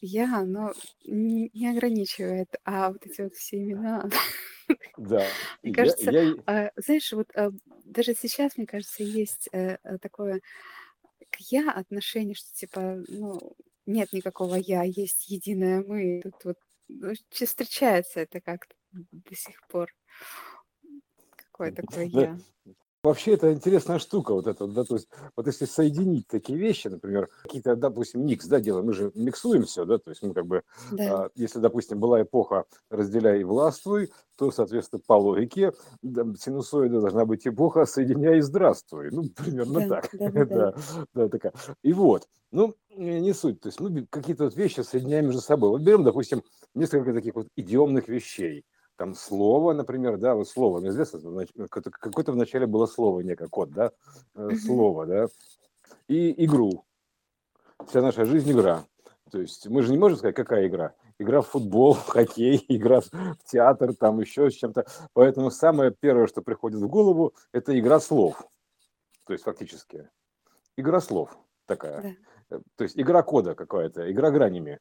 я, оно не не ограничивает, а вот эти вот все имена, Да, мне кажется, а, знаешь, вот, а, даже сейчас, мне кажется, есть, э, э, такое к "я" отношение, что типа, ну, нет никакого "я", есть единое "мы". Тут вот, ну, встречается это как-то до сих пор. Какое такое "я". Вообще это интересная штука вот эта вот, да, то есть вот если соединить такие вещи, например, какие-то, допустим, микс, да, делаем, мы же миксуем всё, да, то есть мы как бы, Да. а, если, допустим, была эпоха "разделяй и властвуй", то, соответственно, по логике, да, синусоида должна быть эпоха "соединяй и здравствуй". Ну, примерно Да, так. да-да-да. Да, да, такая. И вот, ну, не суть, то есть мы какие-то вот вещи соединяем между собой. Вот берем, допустим, несколько таких вот идиомных вещей. Там слово, например, да, вот слово, ну, известно, какое-то вначале было слово некое, код, да, э, слово, да, и игру. Вся наша жизнь- игра. То есть мы же не можем сказать, какая игра. Игра в футбол, в хоккей, игра в в театр, там еще с чем-то. Поэтому самое первое, что приходит в голову- это игра слов. То есть фактически игра слов такая. Да. Э, то есть игра кода какая-то, игра гранями.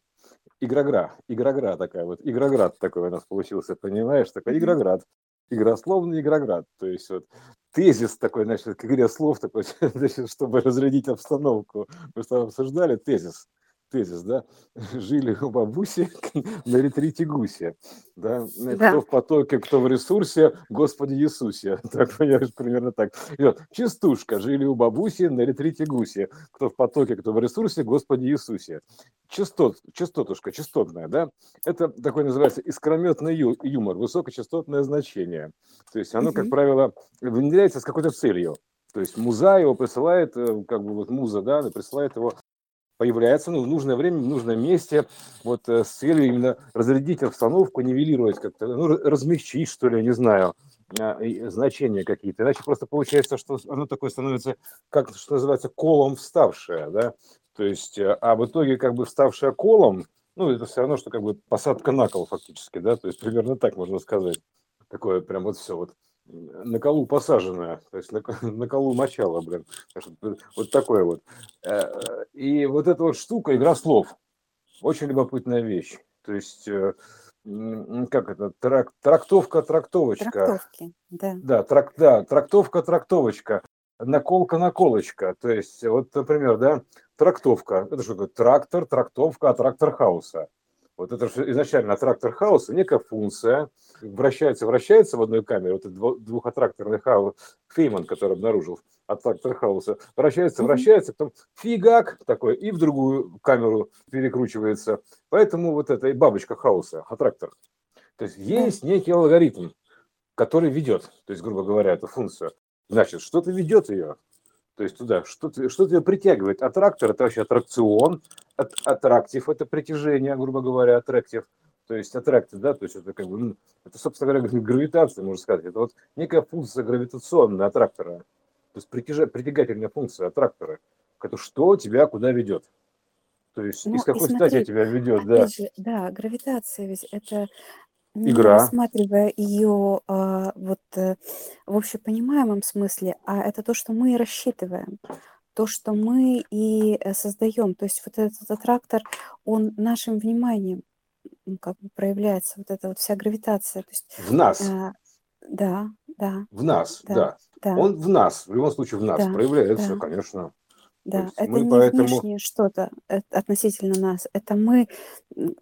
Игрогра игрогра такая вот, игроград такой у нас получился, понимаешь, такой игроград. Игрословный игроград. То есть вот тезис такой, значит, к игре слов такой, значит, чтобы разрядить обстановку. Мы с тобой обсуждали тезис. Тезис, да. Жили у бабуси на ретрите гуси. Да. Э, кто Да. в потоке, кто в ресурсе, Господи Иисусе. Так, понимаешь, примерно так. И вот частушка: жили у бабуси на ретрите гуси. Кто в потоке, кто в ресурсе, Господи Иисусе. Частот частотушка, частотная, да. Это такой называется искрометный ю юмор, высокочастотное значение. То есть оно, как Мгм. правило, внедряется с какой-то целью. То есть муза его присылает, э, как бы вот муза, да, присылает его, появляется, ну, в нужное время, в нужном месте, вот, э, с целью именно разрядить обстановку, нивелировать как-то, ну, ра размягчить, что ли, не знаю, а, значения какие-то. Иначе просто получается, что оно такое становится, как, что называется, колом вставшее, да. То есть, э, а в итоге как бы вставшее колом, ну, это всё равно, что как бы посадка на кол фактически, да, то есть примерно так можно сказать. Такое прям вот всё вот, на колу посаженное, то есть на на колу мочало, блин. Вот такое вот. Э, и вот эта вот штука- игра слов. Очень любопытная вещь. То есть, э, как это, трак трактовка-трактовочка. Трактовки, да. Да, трак да, трактовка-трактовочка, наколка-наколочка. То есть вот, например, да, трактовка- это что такое? Трактор, трактовка от трактор хауса. Вот это же изначально от трактор хауса некая функция, вращается вращается в одной камере, вот этот дво двухоттракторный хау Фейман, который обнаружил от трактор хауса, вращается вращается, потом фигак такой и в другую камеру перекручивается. Поэтому вот это и бабочка хауса, аттрактор. То есть есть некий алгоритм, который ведет, то есть, грубо говоря, эту функцию. Значит, что-то ведет ее, то есть туда, что-то что-то её притягивает. Аттрактор- это вообще аттракцион, ат аттрактив- это притяжение, грубо говоря, attractive. То есть attracted, да, то есть это как бы, ну, это, собственно говоря, гравитация, можно сказать. Это вот некая функция гравитационная аттрактора. То есть притяжа притягательная функция аттрактора. Это что тебя куда ведет. То есть Ну с и какой стати смотри, тебя ведет, да. же, да, гравитация ведь это, не Игра. рассматривая её, а, вот, э, в общепонимаемом смысле, а это то, что мы и рассчитываем, то, что мы и, э, создаём. То есть вот этот аттрактор, он нашим вниманием, как бы проявляется, вот эта вот вся гравитация. То есть, В нас. а, да, да, В нас, да, да. да. Он в нас, в любом случае в нас Да, проявляется, да. конечно. Да, это мы не поэтому внешнее что-то, э, относительно нас. Это мы,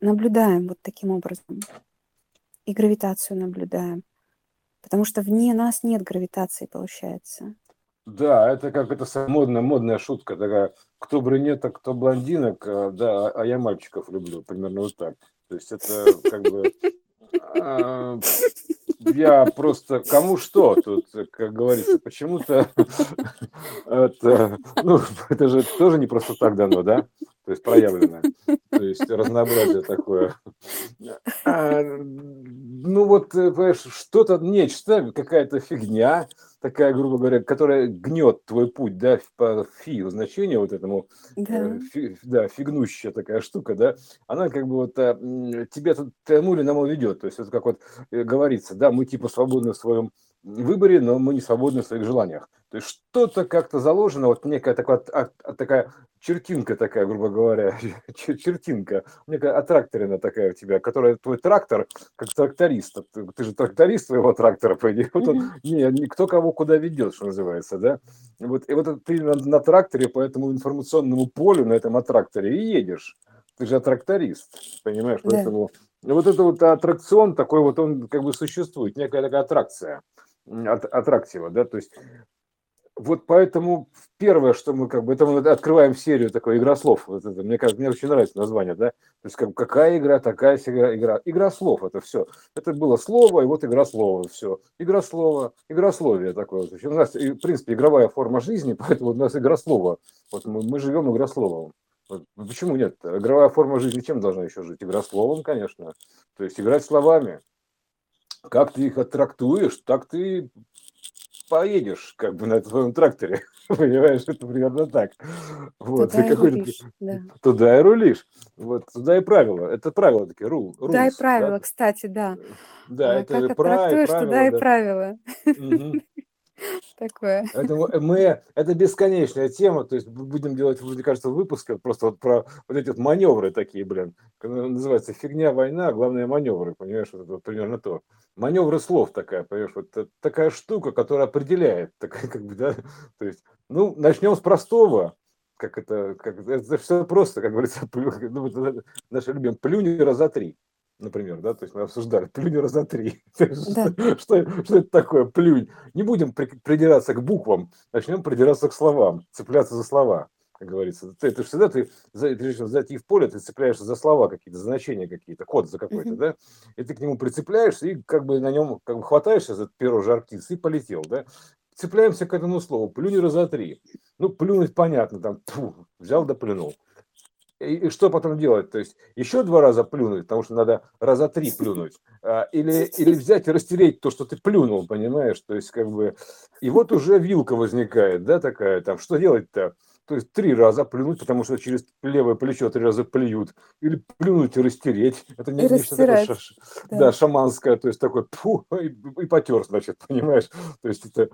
наблюдаем вот таким образом. И гравитацию наблюдаем. Потому что вне нас нет гравитации, получается. Да, это как это модная модная шутка такая: кто брюнеток, кто блондинок, э, да, а я мальчиков люблю. Примерно вот так. То есть это как бы, а, я просто кому что тут, как говорится, почему-то это, ну, это же тоже не просто так дано, да, то есть проявлено. То есть разнообразие такое. А, ну вот, э, понимаешь, что-то, нечто, какая-то фигня такая, грубо говоря, которая гнет твой путь, да, по фи значению вот этому, Да. э, фи да, фигнущая такая штука, да, она как бы вот, а, м, тебя тому или иному ведет. То есть это как вот, э, говорится, да, мы типа свободны в своем выборе, но мы не свободны в своих желаниях. То есть что-то как-то заложено, вот некая такая, такая чертинка такая, грубо говоря, чертинка, некая аттракторина такая у тебя, которая твой трактор, как тракторист, ты, ты же тракторист твоего трактора, по идее, вот он, не, никто кого куда ведет, что называется, да, вот, и вот ты на, на тракторе по этому информационному полю, на этом аттракторе и едешь, ты же тракторист, понимаешь, да. поэтому вот это вот аттракцион такой вот, он как бы существует, некая такая аттракция, от, аттрактива, да, то есть вот поэтому первое, что мы как бы, это мы открываем серию такой игрослов. Вот это, мне кажется, мне очень нравится название, да. То есть как, какая игра, такая игра, игра. Игра слов это все. Это было слово, и вот игра слова, все. Игра слова, игрословие такое. Есть у нас, в принципе, игровая форма жизни, поэтому у нас игра слова. Вот мы, мы живем игрословом. Вот почему нет? Игровая форма жизни чем должна еще жить? Игрословом, конечно. То есть играть словами. Как ты их оттрактуешь, так ты поедешь как бы на своем тракторе. Понимаешь, это примерно так. Вот, туда, и и рулишь, да. туда и рулишь. Вот, туда и правила. Это правила такие, рул. Туда и правила, да? кстати, да. Да, а, это как трактуешь, правила, туда да. и правила. Угу. Такое. Поэтому мы, это бесконечная тема, то есть будем делать, мне кажется, выпуск просто вот про вот эти вот маневры такие, блин, называется фигня, война, главное маневры, понимаешь, вот это примерно то. Маневры слов такая, понимаешь, вот такая штука, которая определяет, такая как бы, да, то есть, ну, начнем с простого, как это, как, это все просто, как говорится, плю, ну, наше любимое, плюнь раза три например, да, то есть мы обсуждали, плюнь раза три. Да. что, что это такое, плюнь? Не будем придираться к буквам, начнем придираться к словам, цепляться за слова, как говорится. Ты, ты всегда, ты, ты решил зайти в поле, ты цепляешься за слова какие-то, за значения какие-то, код за какой-то, да, и ты к нему прицепляешься и как бы на нем как бы хватаешься за перо жар птицы и полетел, да. Цепляемся к этому слову, плюнь раза три. Ну, плюнуть понятно, там, тьфу, взял да плюнул. И, что потом делать? То есть еще два раза плюнуть, потому что надо раза три плюнуть. А, или, или взять и растереть то, что ты плюнул, понимаешь? То есть как бы... И вот уже вилка возникает, да, такая там. Что делать-то? То есть три раза плюнуть, потому что через левое плечо три раза плюют. Или плюнуть и растереть. Это не нечто такое шаш... да. да, шаманское. То есть такой пфу, и, и потер, значит, понимаешь? То есть это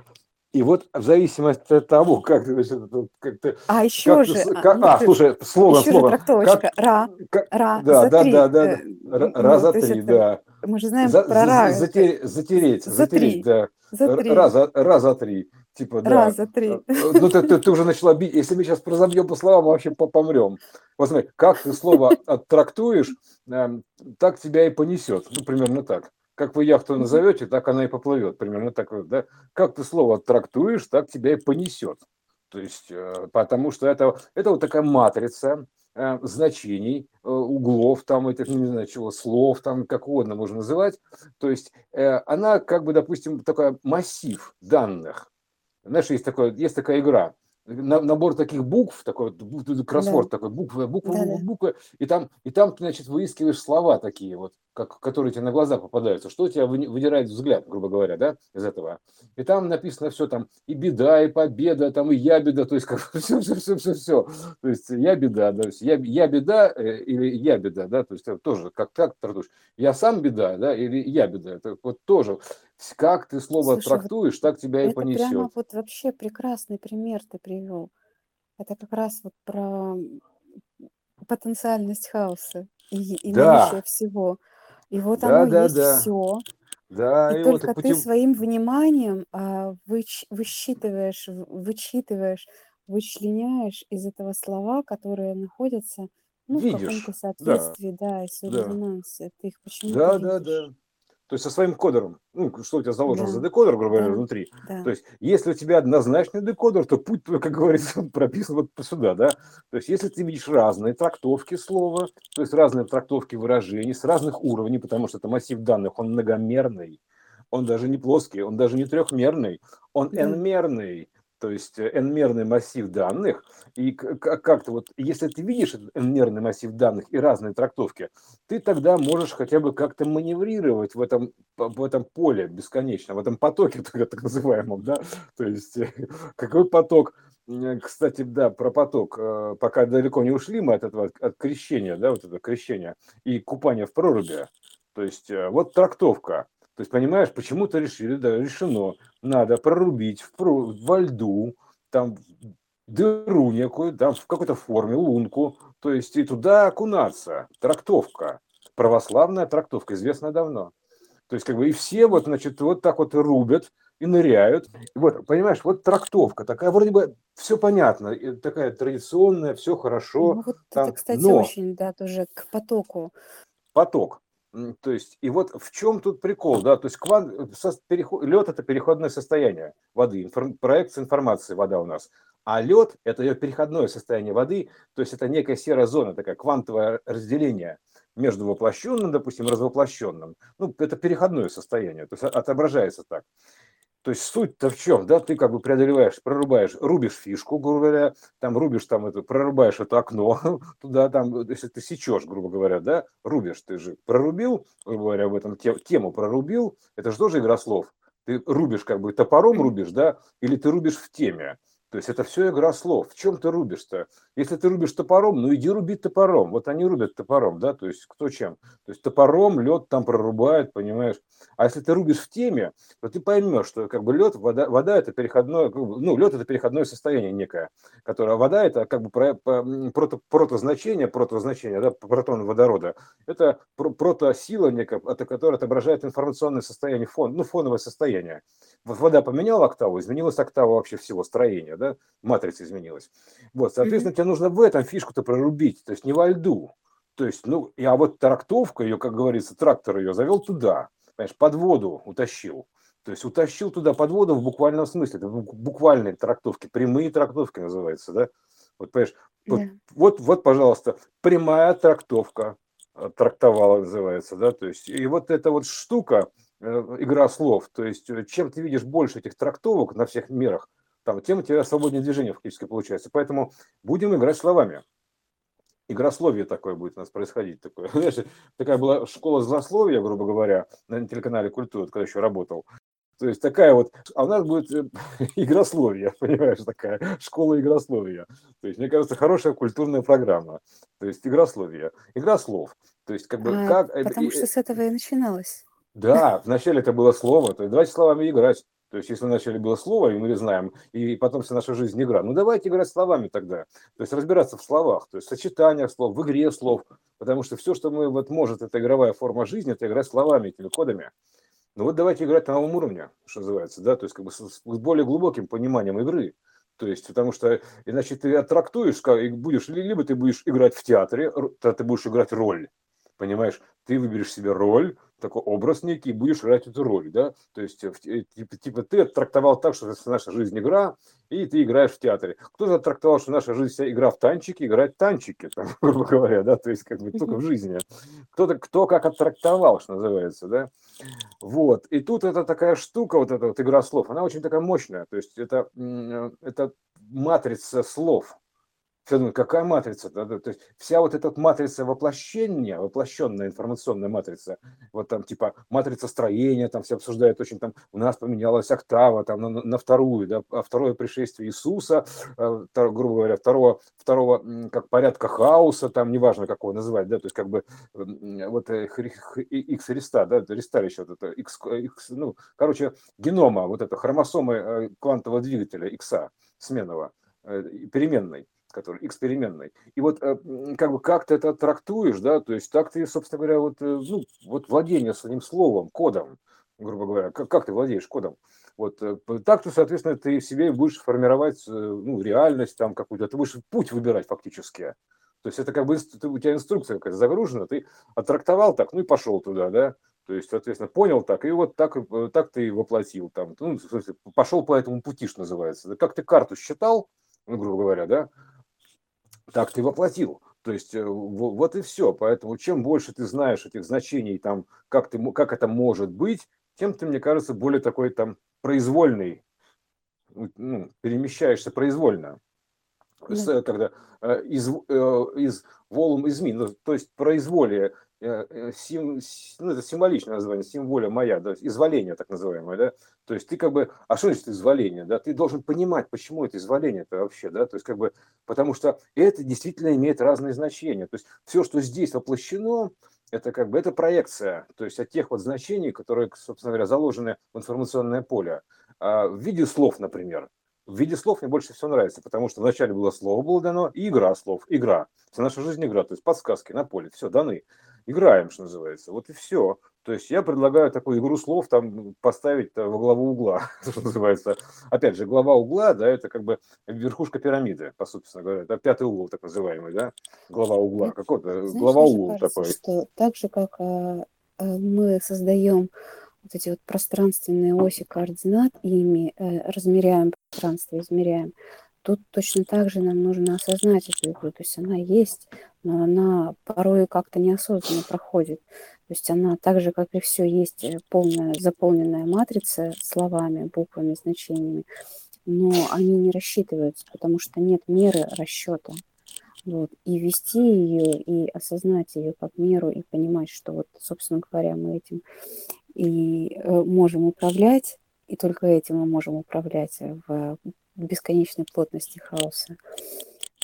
и вот в зависимости от того, как как ты а еще как же, ты, как, а, ну, слушай, слово, еще слово, же трактовочка, как, ра, как, ра, да, за да, три, да, да, да, ра за три, да. Мы же знаем за, про ра. Затереть, затереть, за затереть, три, да. За три. Раза, раза три, типа, да. Раза три. Э, ну, ты, ты, ты уже начала бить, если мы сейчас разобьем по словам, мы вообще помрем. Вот смотри, как ты слово оттрактуешь, эм, так тебя и понесет, ну, примерно так как вы яхту назовете, так она и поплывет. Примерно так вот, да? Как ты слово трактуешь, так тебя и понесет. То есть, э, потому что это, это вот такая матрица э, значений, э, углов, там, этих, не знаю, чего, слов, там, как угодно можно называть. То есть, она, как бы, допустим, такой массив данных. Знаешь, есть, такое, есть такая игра, набор таких букв, такой кроссворд да. такой, буква, буква, да, буква, и там, и там ты, значит, выискиваешь слова такие вот, как, которые тебе на глаза попадаются, что у тебя выдирает взгляд, грубо говоря, да, из этого. И там написано все там, и беда, и победа, там, и я беда, то есть, как, все, все, все, все, все. То есть, я беда, да, то есть, я, я беда э, или я беда, да, то есть, тоже, как, как трактуешь, я сам беда, да, или я беда, это вот тоже, как ты слово Слушай, трактуешь, вот так тебя и это понесет. прямо вот вообще прекрасный пример ты привел. Это как раз вот про потенциальность хаоса и, и Да, наличие всего. И вот да, оно да, есть да, все. да, И и вот и только ты путем... своим вниманием а, выч- высчитываешь, вычитываешь, вычленяешь из этого слова, которые находятся ну, в каком-то Видишь, да, соответствии, да, и да, резонансе. Ты их почему-то да, да, видишь. да. То есть со своим кодером, ну, что у тебя заложено за Да, декодер, грубо говоря, да, внутри. да. То есть, если у тебя однозначный декодер, то путь твой, как говорится, прописан вот сюда, да. То есть, если ты видишь разные трактовки слова, то есть разные трактовки выражений с разных уровней, потому что это массив данных, он многомерный, он даже не плоский, он даже не трехмерный, он n-мерный то есть э, n-мерный массив данных, и как-то вот, если ты видишь этот n-мерный массив данных и разные трактовки, ты тогда можешь хотя бы как-то маневрировать в этом, в этом поле бесконечно, в этом потоке так, называемом, да, то есть э, какой поток, кстати, да, про поток, э, пока далеко не ушли мы от этого, от крещения, да, вот это крещения и купания в проруби, то есть вот трактовка, То есть, понимаешь, почему-то решили, да, решено, надо прорубить в, во льду, там дыру некую, там в какой-то форме, лунку, то есть и туда окунаться. Трактовка, православная трактовка, известна давно. То есть, как бы и все вот, значит, вот так вот рубят и ныряют. Вот, понимаешь, вот трактовка такая, вроде бы все понятно, такая традиционная, все хорошо. Ну, вот там, это, кстати, но... очень, да, тоже к потоку. Поток. То есть, и вот в чем тут прикол, да, то есть квант, переход, лед это переходное состояние воды, информ, проекция информации вода у нас, а лед это ее переходное состояние воды, то есть это некая серая зона, такая квантовое разделение между воплощенным, допустим, развоплощенным. Ну, это переходное состояние, то есть отображается так. То есть суть-то в чем, да, ты как бы преодолеваешь, прорубаешь, рубишь фишку, грубо говоря, там рубишь там это, прорубаешь это окно, туда там, если ты сечешь, грубо говоря, да, рубишь, ты же прорубил, грубо говоря, в этом тему прорубил, это же тоже игра слов. Ты рубишь как бы топором рубишь, да, или ты рубишь в теме. То есть это все игра слов. В чем ты рубишь-то? Если ты рубишь топором, ну иди руби топором. Вот они рубят топором, да, то есть кто чем. То есть топором лед там прорубает, понимаешь. А если ты рубишь в теме, то ты поймешь, что как бы лед, вода, вода это переходное, ну лед это переходное состояние некое, которое, а вода это как бы про, прото, протозначение, протозначение, да, протон водорода. Это протосила некая, это, которая отображает информационное состояние, фон, ну фоновое состояние. Вот вода поменяла октаву, изменилась октава вообще всего строения, да, матрица изменилась. Вот, соответственно, mm-hmm. тебе нужно в этом фишку-то прорубить, то есть не во льду. То есть, ну, а вот трактовка ее, как говорится, трактор ее завел туда, понимаешь, под воду утащил. То есть утащил туда под воду в буквальном смысле, это буквальные трактовки, прямые трактовки называется, да? Вот, понимаешь, yeah. вот, вот, пожалуйста, прямая трактовка э, трактовала называется, да, то есть, и вот эта вот штука, Э, игра слов. То есть, э, чем ты видишь больше этих трактовок на всех мерах, там, тем у тебя свободнее движение фактически получается. Поэтому будем играть словами. Игрословие такое будет у нас происходить. Такое. Знаешь, такая была школа злословия, грубо говоря, на телеканале «Культура», когда еще работал. То есть такая вот, а у нас будет э, игрословие, понимаешь, такая школа игрословия. То есть, мне кажется, хорошая культурная программа. То есть игрословие, игра слов. То есть, как бы, а, как... Потому что с этого и начиналось. Да, вначале это было слово, то есть давайте словами играть. То есть, если вначале было слово, и мы знаем, и потом вся наша жизнь игра, ну давайте играть словами тогда. То есть разбираться в словах, то есть сочетаниях слов, в игре слов. Потому что все, что мы вот может, это игровая форма жизни, это играть словами, этими кодами. Ну вот давайте играть на новом уровне, что называется, да, то есть как бы с, с более глубоким пониманием игры. То есть, потому что иначе ты оттрактуешь, и будешь, либо ты будешь играть в театре, то ты будешь играть роль, понимаешь? Ты выберешь себе роль, такой образ некий, и будешь играть эту роль, да, то есть, типа, типа ты трактовал так, что наша жизнь игра, и ты играешь в театре. Кто-то трактовал, что наша жизнь вся игра в танчики, играть в танчики, там, грубо говоря, да, то есть, как бы только в жизни. Кто-то, кто как оттрактовал, что называется, да, вот, и тут это такая штука, вот эта вот игра слов, она очень такая мощная, то есть, это, э, это матрица слов, какая матрица? То есть вся вот эта матрица воплощения, воплощенная информационная матрица, вот там типа матрица строения, там все обсуждают очень, там у нас поменялась октава там на, на вторую, да, а второе пришествие Иисуса, э, грубо говоря, второго, второго как порядка хаоса, там неважно какого называть, да, то есть как бы вот X Христа, да, ресталище вот это, X, X, ну, короче, генома, вот это хромосомы э, квантового двигателя X сменного, э, переменной который экспериментный. И вот э, как бы как ты это трактуешь, да, то есть так ты, собственно говоря, вот, э, ну, вот владение своим словом, кодом, грубо говоря, как, как ты владеешь кодом, вот э, так ты, соответственно, ты себе будешь формировать ну, реальность там какую-то, ты будешь путь выбирать фактически. То есть это как бы у тебя инструкция какая-то загружена, ты оттрактовал так, ну и пошел туда, да, то есть, соответственно, понял так, и вот так, так ты воплотил там, ну, в смысле, пошел по этому пути, что называется. Как ты карту считал, ну, грубо говоря, да, так ты воплотил. То есть э, вот и все. Поэтому чем больше ты знаешь этих значений, там, как, ты, как это может быть, тем ты, мне кажется, более такой там произвольный, ну, перемещаешься произвольно. Да. Когда э, из, э, из волум из ми, ну, то есть произволие сим, ну, это символичное название, символя моя, да, изволение так называемое, да, то есть ты как бы, а что значит изволение, да, ты должен понимать, почему это изволение это вообще, да, то есть как бы, потому что это действительно имеет разные значения, то есть все, что здесь воплощено, это как бы это проекция, то есть от тех вот значений, которые, собственно говоря, заложены в информационное поле. А в виде слов, например. В виде слов мне больше всего нравится, потому что вначале было слово было дано, и игра слов, игра. Вся наша жизнь игра, то есть подсказки на поле, все даны. Играем, что называется. Вот и все. То есть я предлагаю такую игру слов там поставить во главу угла, что называется. Опять же, глава угла, да, это как бы верхушка пирамиды, по собственно говоря. Это пятый угол, так называемый, да, глава угла. Какой-то глава угла такой. что так же, как а, а, мы создаем вот эти вот пространственные оси координат, ими э, размеряем пространство, измеряем, тут точно так же нам нужно осознать эту игру. То есть она есть, но она порой как-то неосознанно проходит. То есть она так же, как и все, есть э, полная заполненная матрица словами, буквами, значениями, но они не рассчитываются, потому что нет меры расчета. Вот. И вести ее, и осознать ее как меру, и понимать, что вот, собственно говоря, мы этим и э, можем управлять, и только этим мы можем управлять в бесконечной плотности хаоса,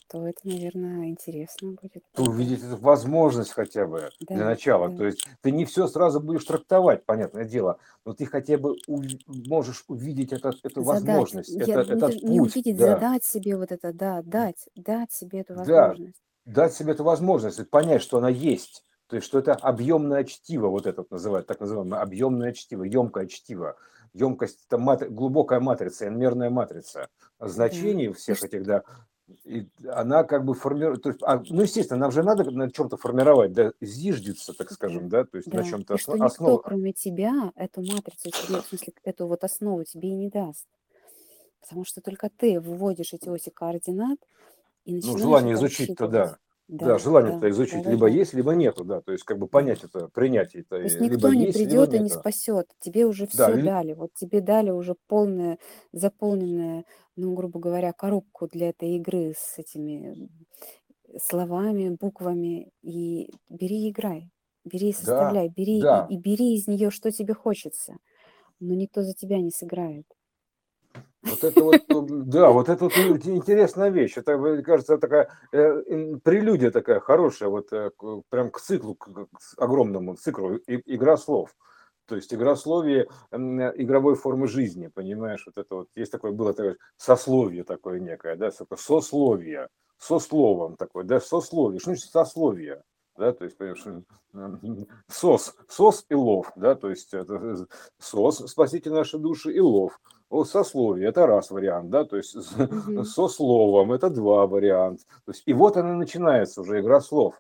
то это, наверное, интересно будет. Увидеть эту возможность хотя бы да, для начала. Да. То есть ты не все сразу будешь трактовать, понятное дело, но ты хотя бы ув... можешь увидеть это, эту задать. возможность, Я, это, не, этот не путь. увидеть, да. задать себе вот это, да, дать, дать себе эту возможность. Да, дать себе эту возможность, понять, что она есть. То есть, что это объемное чтиво, вот это вот называют, так называемое объемное чтиво, емкое чтиво. Емкость – это мат, глубокая матрица, энмерная матрица значений всех этих, да, и она как бы формирует, то есть, а, ну, естественно, нам же надо на чем-то формировать, да, зиждется, так скажем, да, то есть да. на чем-то основ... что никто, кроме тебя, эту матрицу тебе, в смысле, эту вот основу тебе и не даст. Потому что только ты выводишь эти оси координат и ну, начинаешь Ну, желание изучить-то, да. Да, да желание-то да, изучить да, либо да. есть, либо нету, да, то есть как бы понять это, принять это. То есть никто не есть, придет и не спасет, тебе уже все да, дали, вот тебе дали уже полное, заполненное, ну, грубо говоря, коробку для этой игры с этими словами, буквами, и бери и играй, бери и составляй, да, бери да. И, и бери из нее, что тебе хочется, но никто за тебя не сыграет. Вот это вот, ну, да, вот это вот интересная вещь. Это, мне кажется, такая э, прелюдия такая хорошая, вот э, прям к циклу, к, к огромному циклу, и, игра слов. То есть игрословие игровой формы жизни, понимаешь, вот это вот, есть такое, было такое сословие такое некое, да, сословие, со словом такое, да, сословие, что значит сословие? да, то есть, понимаешь, сос, сос и лов, да, то есть это сос, спасите наши души, и лов, сословие, это раз вариант, да, то есть mm-hmm. со словом, это два варианта, то есть, и вот она начинается уже игра слов,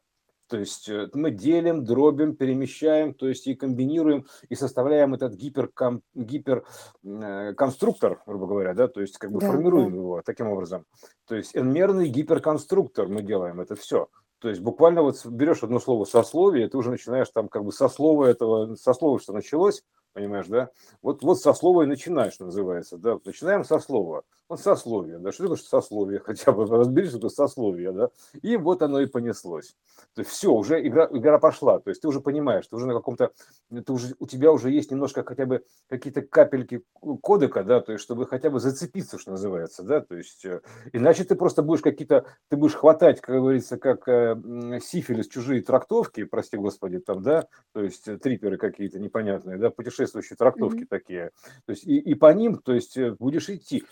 то есть э, мы делим, дробим, перемещаем, то есть и комбинируем, и составляем этот гиперком, гиперконструктор, грубо говоря, да, то есть как бы да, формируем да. его таким образом. То есть n-мерный гиперконструктор мы делаем это все. То есть буквально вот берешь одно слово сословие, и ты уже начинаешь там как бы со слова этого, со слова, что началось, понимаешь, да? Вот, вот со слова и начинаешь, называется, да? Начинаем со слова. Вот сословие, да? Что такое сословие? Хотя бы разберись, что это сословие, да? И вот оно и понеслось. То есть все, уже игра, игра пошла. То есть ты уже понимаешь, ты уже на каком-то, ты уже, у тебя уже есть немножко хотя бы какие-то капельки кодека, да, то есть чтобы хотя бы зацепиться, что называется, да, то есть э, иначе ты просто будешь какие-то, ты будешь хватать, как говорится, как э, сифилис чужие трактовки, прости господи, там, да, то есть э, триперы какие-то непонятные, да, путешествующие трактовки mm-hmm. такие, то есть и, и по ним, то есть будешь идти.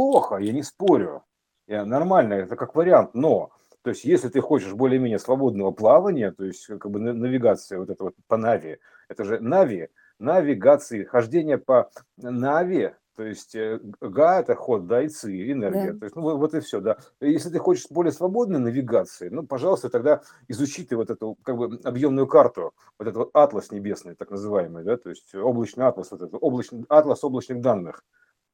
Неплохо, я не спорю, я, нормально, это как вариант, но то есть, если ты хочешь более-менее свободного плавания, то есть, как бы навигация вот это вот по Нави, это же Нави, навигации, хождение по Нави, то есть э, га – это ход, да, и ци – энергия. Да. То есть, ну, вот и все, да. Если ты хочешь более свободной навигации, ну, пожалуйста, тогда изучи ты вот эту как бы объемную карту, вот этот вот атлас небесный, так называемый, да, то есть облачный атлас, вот этот облачный, атлас облачных данных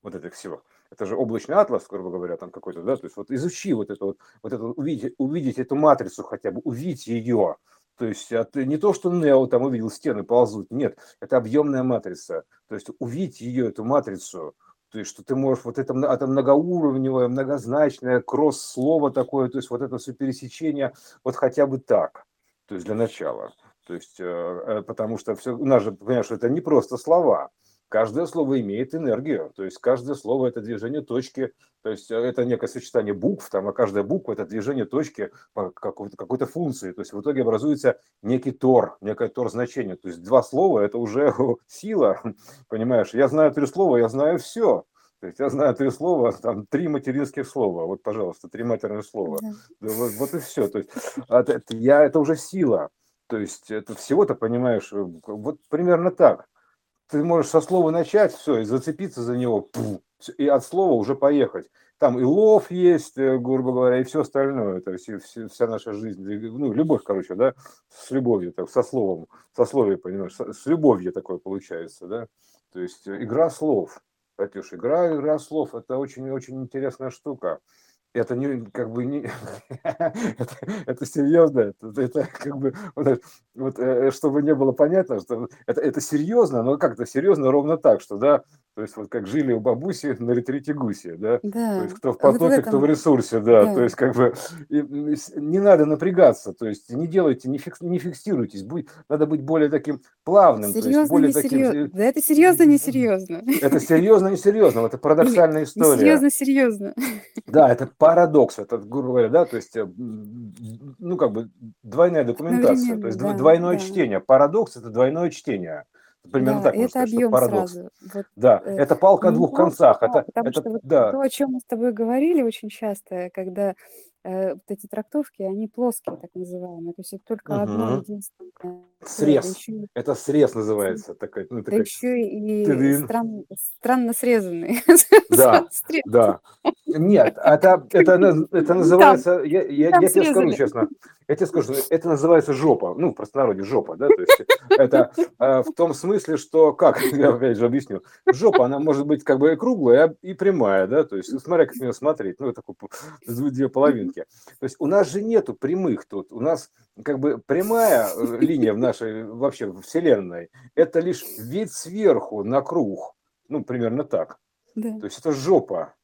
вот этих всего. Это же облачный атлас, грубо говоря, там какой-то, да, то есть вот изучи вот это вот, вот это, увидеть, увидеть эту матрицу хотя бы, увидеть ее, то есть это не то, что Нео там увидел стены ползут, нет, это объемная матрица, то есть увидеть ее, эту матрицу, то есть, что ты можешь вот это, это многоуровневое, многозначное, кросс-слово такое, то есть вот это все пересечение, вот хотя бы так, то есть для начала. То есть, э, э, потому что все, у нас же, понимаешь, это не просто слова, каждое слово имеет энергию, то есть каждое слово это движение точки, то есть э, это некое сочетание букв, там, а каждая буква это движение точки по какой-то, какой-то функции, то есть в итоге образуется некий тор, некое тор значение, то есть два слова это уже сила, понимаешь, я знаю три слова, я знаю все, то есть я знаю три слова, там три материнских слова. Вот, пожалуйста, три матерных слова. Да. Вот, вот и все. То есть это, я, это уже сила. То есть это всего-то, понимаешь, э, вот примерно так. Ты можешь со слова начать, все, и зацепиться за него, пу, и от слова уже поехать. Там и лов есть, э, грубо говоря, и все остальное. Это все, все, вся наша жизнь, ну, любовь, короче, да, с любовью, так, со словом, со словием, понимаешь, с любовью такое получается, да. То есть э, игра слов. Катюш, игра, игра слов – это очень-очень интересная штука это не как бы не это, это серьезно, это, это как бы вот, э, чтобы не было понятно, что это, это серьезно, но как-то серьезно ровно так, что да, то есть вот как жили у бабуси на ретрите гуси, да, да. то есть кто в потоке, вот в этом... кто в ресурсе, да, да. то есть как бы и, не надо напрягаться, то есть не делайте, не, фикс, не фиксируйтесь, будь, надо быть более таким плавным, серьезно, то есть более таким... Серьезно. Да это серьезно, не серьезно. Это серьезно, не серьезно, это парадоксальная история. Серьезно, серьезно. Да, это парадокс, это, грубо говоря, да, то есть, э, ну, как бы двойная документация, то есть да, двойное да. чтение. Парадокс – это двойное чтение. Примерно да, так это сказать, объем парадокс. сразу. Вот, да, э, это палка о двух концах. Да, это, потому это, что вот да. то, о чем мы с тобой говорили очень часто, когда э, вот эти трактовки, они плоские, так называемые. То есть это только угу. одно единственное. Срез. Это, еще... это срез называется. Такой, ну, такой... Еще и стран... странно срезанный. Да, да. Нет, это, это, это называется, я, я, я тебе скажу честно, я тебе скажу, это называется жопа, ну, в простонародье жопа, да, то есть это э, в том смысле, что, как, я опять же объясню, жопа, она может быть как бы и круглая, и прямая, да, то есть смотря как на нее смотреть, ну, это такой две половинки. То есть у нас же нету прямых тут, у нас как бы прямая э, линия в нашей вообще вселенной, это лишь вид сверху на круг, ну, примерно так. Да. То есть это жопа.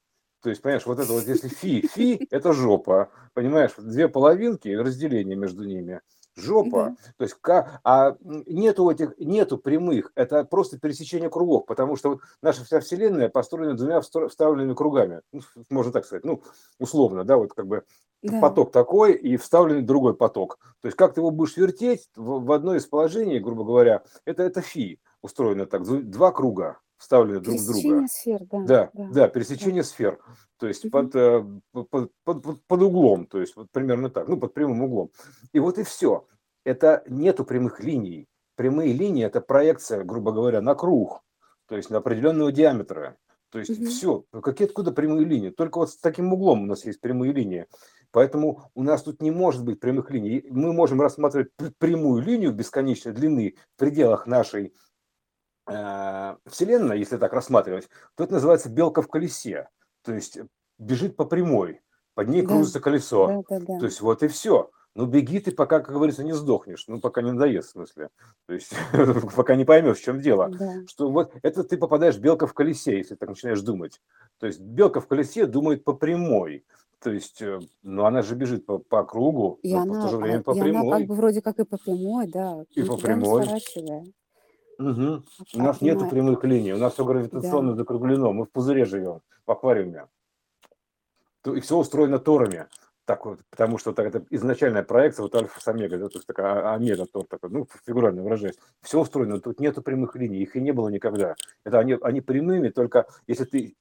То есть, понимаешь, вот это вот, если фи, фи – это жопа, понимаешь, две половинки, разделение между ними, жопа. Да. То есть, а нету этих, нету прямых, это просто пересечение кругов, потому что вот наша вся вселенная построена двумя вставленными кругами, ну, можно так сказать, ну, условно, да, вот как бы да. поток такой и вставленный другой поток. То есть, как ты его будешь вертеть в, в одно из положений, грубо говоря, это, это фи устроено так, два круга вставлены друг друга. сфер, да. Да, да, да пересечение да. сфер. То есть угу. под, под, под, под углом, то есть вот примерно так, ну, под прямым углом. И вот и все. Это нету прямых линий. Прямые линии – это проекция, грубо говоря, на круг, то есть на определенного диаметра. То есть угу. все, какие откуда прямые линии? Только вот с таким углом у нас есть прямые линии. Поэтому у нас тут не может быть прямых линий. Мы можем рассматривать прямую линию бесконечной длины в пределах нашей Вселенная, если так рассматривать, то это называется белка в колесе. То есть бежит по прямой, под ней да. крутится колесо. Да, да, да. То есть вот и все. Ну, беги ты, пока, как говорится, не сдохнешь. Ну, пока не надоест, в смысле. То есть, пока не поймешь, в чем дело. Да. Что вот это ты попадаешь белка в колесе, если так начинаешь думать. То есть, белка в колесе думает по прямой. То есть, э, ну, она же бежит по, по кругу, и но она, в то же время а, по и прямой. она как бы вроде как и по прямой, да. И по прямой. Угу. У нас нет прямых линий, у нас все гравитационно да. закруглено, мы в пузыре живем, в аквариуме. И все устроено торами. Так вот, потому что так, это изначальная проекция, вот альфа с омега, да, то есть такая омега тор, такой, ну, фигурально выражаясь. Все устроено, тут нету прямых линий, их и не было никогда. Это они, они прямыми, только если ты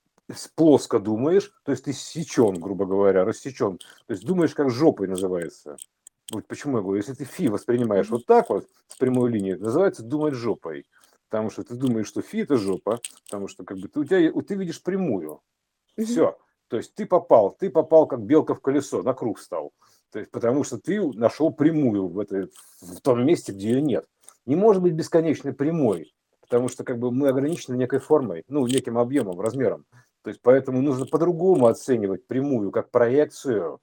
плоско думаешь, то есть ты сечен, грубо говоря, рассечен, то есть думаешь, как жопой называется. Вот почему я говорю, если ты фи воспринимаешь вот так вот, с прямой линии, называется думать жопой. Потому что ты думаешь, что фи это жопа, потому что как бы ты, у тебя, ты видишь прямую. Все. То есть ты попал, ты попал как белка в колесо, на круг стал. То есть, потому что ты нашел прямую в, этой, в том месте, где ее нет. Не может быть бесконечной прямой, потому что как бы мы ограничены некой формой, ну, неким объемом, размером. То есть поэтому нужно по-другому оценивать прямую как проекцию,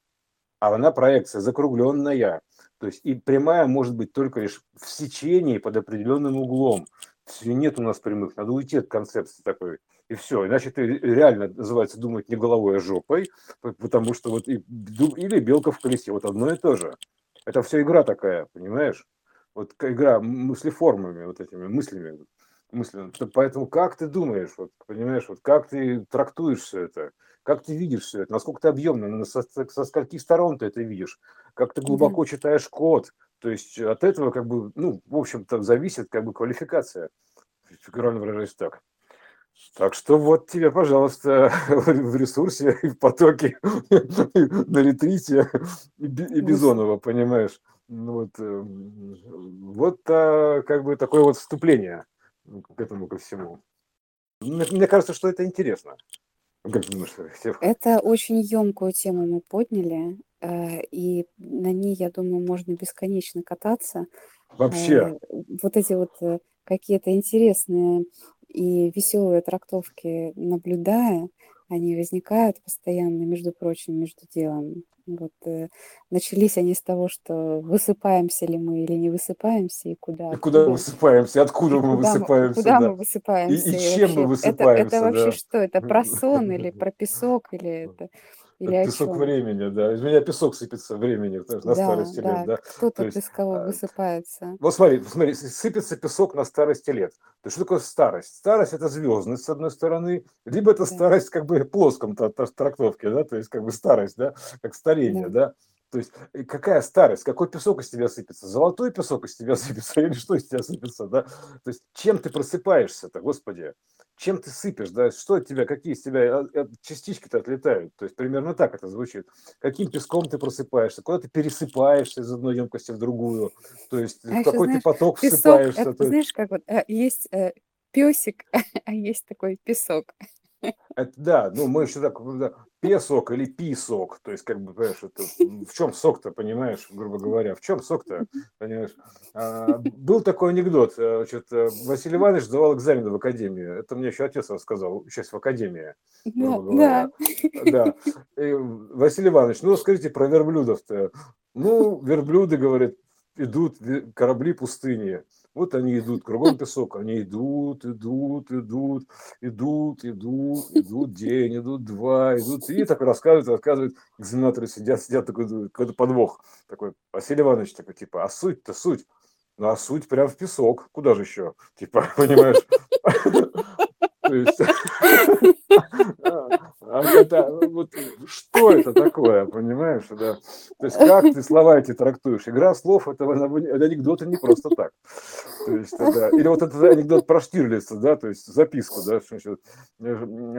а она проекция закругленная. То есть и прямая может быть только лишь в сечении под определенным углом. Нет у нас прямых, надо уйти от концепции такой. И все. Иначе ты реально называется думать не головой, а жопой, потому что вот и, или белка в колесе, вот одно и то же. Это все игра такая, понимаешь? Вот игра мыслеформами, вот этими мыслями. Мысленно. Поэтому как ты думаешь, вот, понимаешь, вот как ты трактуешь все это, как ты видишь все это, насколько ты объемно, со, со скольких сторон ты это видишь, как ты глубоко да. читаешь код. То есть от этого, как бы, ну, в общем-то, зависит как бы квалификация. Фигурально выражаясь так. Так что вот тебе, пожалуйста, в ресурсе, и в потоке, на ретрите и Бизонова, понимаешь? Ну вот, эм, вот а, как бы такое вот вступление к этому ко всему. Мне, мне кажется, что это интересно. Как думаешь, Это очень емкую тему мы подняли, э, и на ней, я думаю, можно бесконечно кататься. Вообще. Э, вот эти вот э, какие-то интересные и веселые трактовки наблюдая, они возникают постоянно, между прочим, между делом. Вот э, начались они с того, что высыпаемся ли мы или не высыпаемся, и куда. И куда мы высыпаемся, откуда и мы куда высыпаемся. Мы, куда да. мы высыпаемся. И, и, и чем вообще, мы высыпаемся. Это, это вообще да. что? Это про сон или про песок, или это или песок времени, да. Из меня песок сыпется времени на да, старости да. лет, да. Кто-то из кого а, высыпается. Вот смотри, смотри, сыпется песок на старости лет. То есть что такое старость? Старость это звездность, с одной стороны, либо это да. старость как бы плоском трактовке, да, то есть как бы старость, да, как старение, да. да? То есть какая старость, какой песок из тебя сыпется? Золотой песок из тебя сыпется или что из тебя сыпется, да? То есть чем ты просыпаешься-то, Господи? чем ты сыпешь, да, что от тебя, какие из тебя а, частички-то отлетают, то есть примерно так это звучит. Каким песком ты просыпаешься, куда ты пересыпаешься из одной емкости в другую, то есть а в какой знаешь, ты поток песок, всыпаешься. Это, есть... Знаешь, как вот э, есть э, песик, а есть такой песок. Это, да, ну мы еще так, да, песок или писок, то есть как бы, понимаешь, это, в чем сок-то, понимаешь, грубо говоря, в чем сок-то, понимаешь. А, был такой анекдот, э, значит, э, Василий Иванович сдавал экзамен в академию, это мне еще отец рассказал, сейчас в академии, грубо говоря. Да. да. И, Василий Иванович, ну скажите про верблюдов-то. Ну, верблюды, говорят, идут корабли пустыни. Вот они идут, кругом песок, они идут, идут, идут, идут, идут, идут день, идут два, идут, и так рассказывают, рассказывают, экзаменаторы сидят, сидят, такой, какой-то подвох, такой, Василий Иванович, такой, типа, а суть-то суть, ну, а суть прям в песок, куда же еще, типа, понимаешь, а это, вот, что это такое, понимаешь? Да? То есть как ты слова эти трактуешь? Игра слов это, это анекдоты не просто так. То есть, да. Или вот этот анекдот про Штирлица, да, то есть записку, да, значит,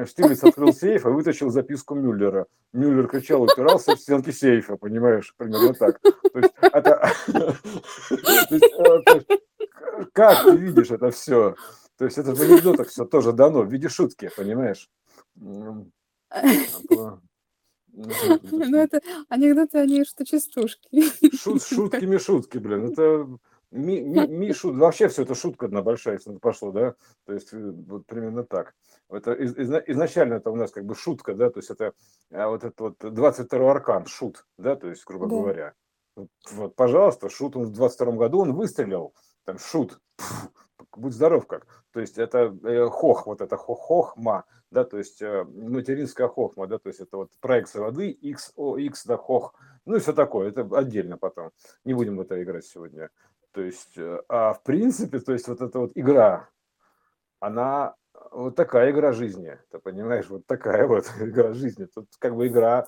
Штирлиц открыл сейф и вытащил записку Мюллера. Мюллер кричал, упирался в стенки сейфа, понимаешь, примерно так. То есть, это, э, как ты видишь это все? То есть это в анекдотах все тоже дано в виде шутки, понимаешь? Ну, это анекдоты, они что частушки. Шут, шутками шутки, блин. Это ми, ми, ми шут, вообще все это шутка одна большая, если пошло, да? То есть э, вот примерно так. Это из, из, изначально это у нас как бы шутка, да, то есть это а вот этот вот 22 аркан, шут, да, то есть, грубо да. говоря. Вот, пожалуйста, шут он в 22 году, он выстрелил, там, шут, будь здоров как. То есть это э, хох, вот это хохма, да, то есть э, материнская хохма, да, то есть это вот проекция воды, x, o, x, да, хох, ну и все такое, это отдельно потом. Не будем в это играть сегодня. То есть, э, а в принципе, то есть вот эта вот игра, она вот такая игра жизни, ты понимаешь, вот такая вот игра жизни. Тут как бы игра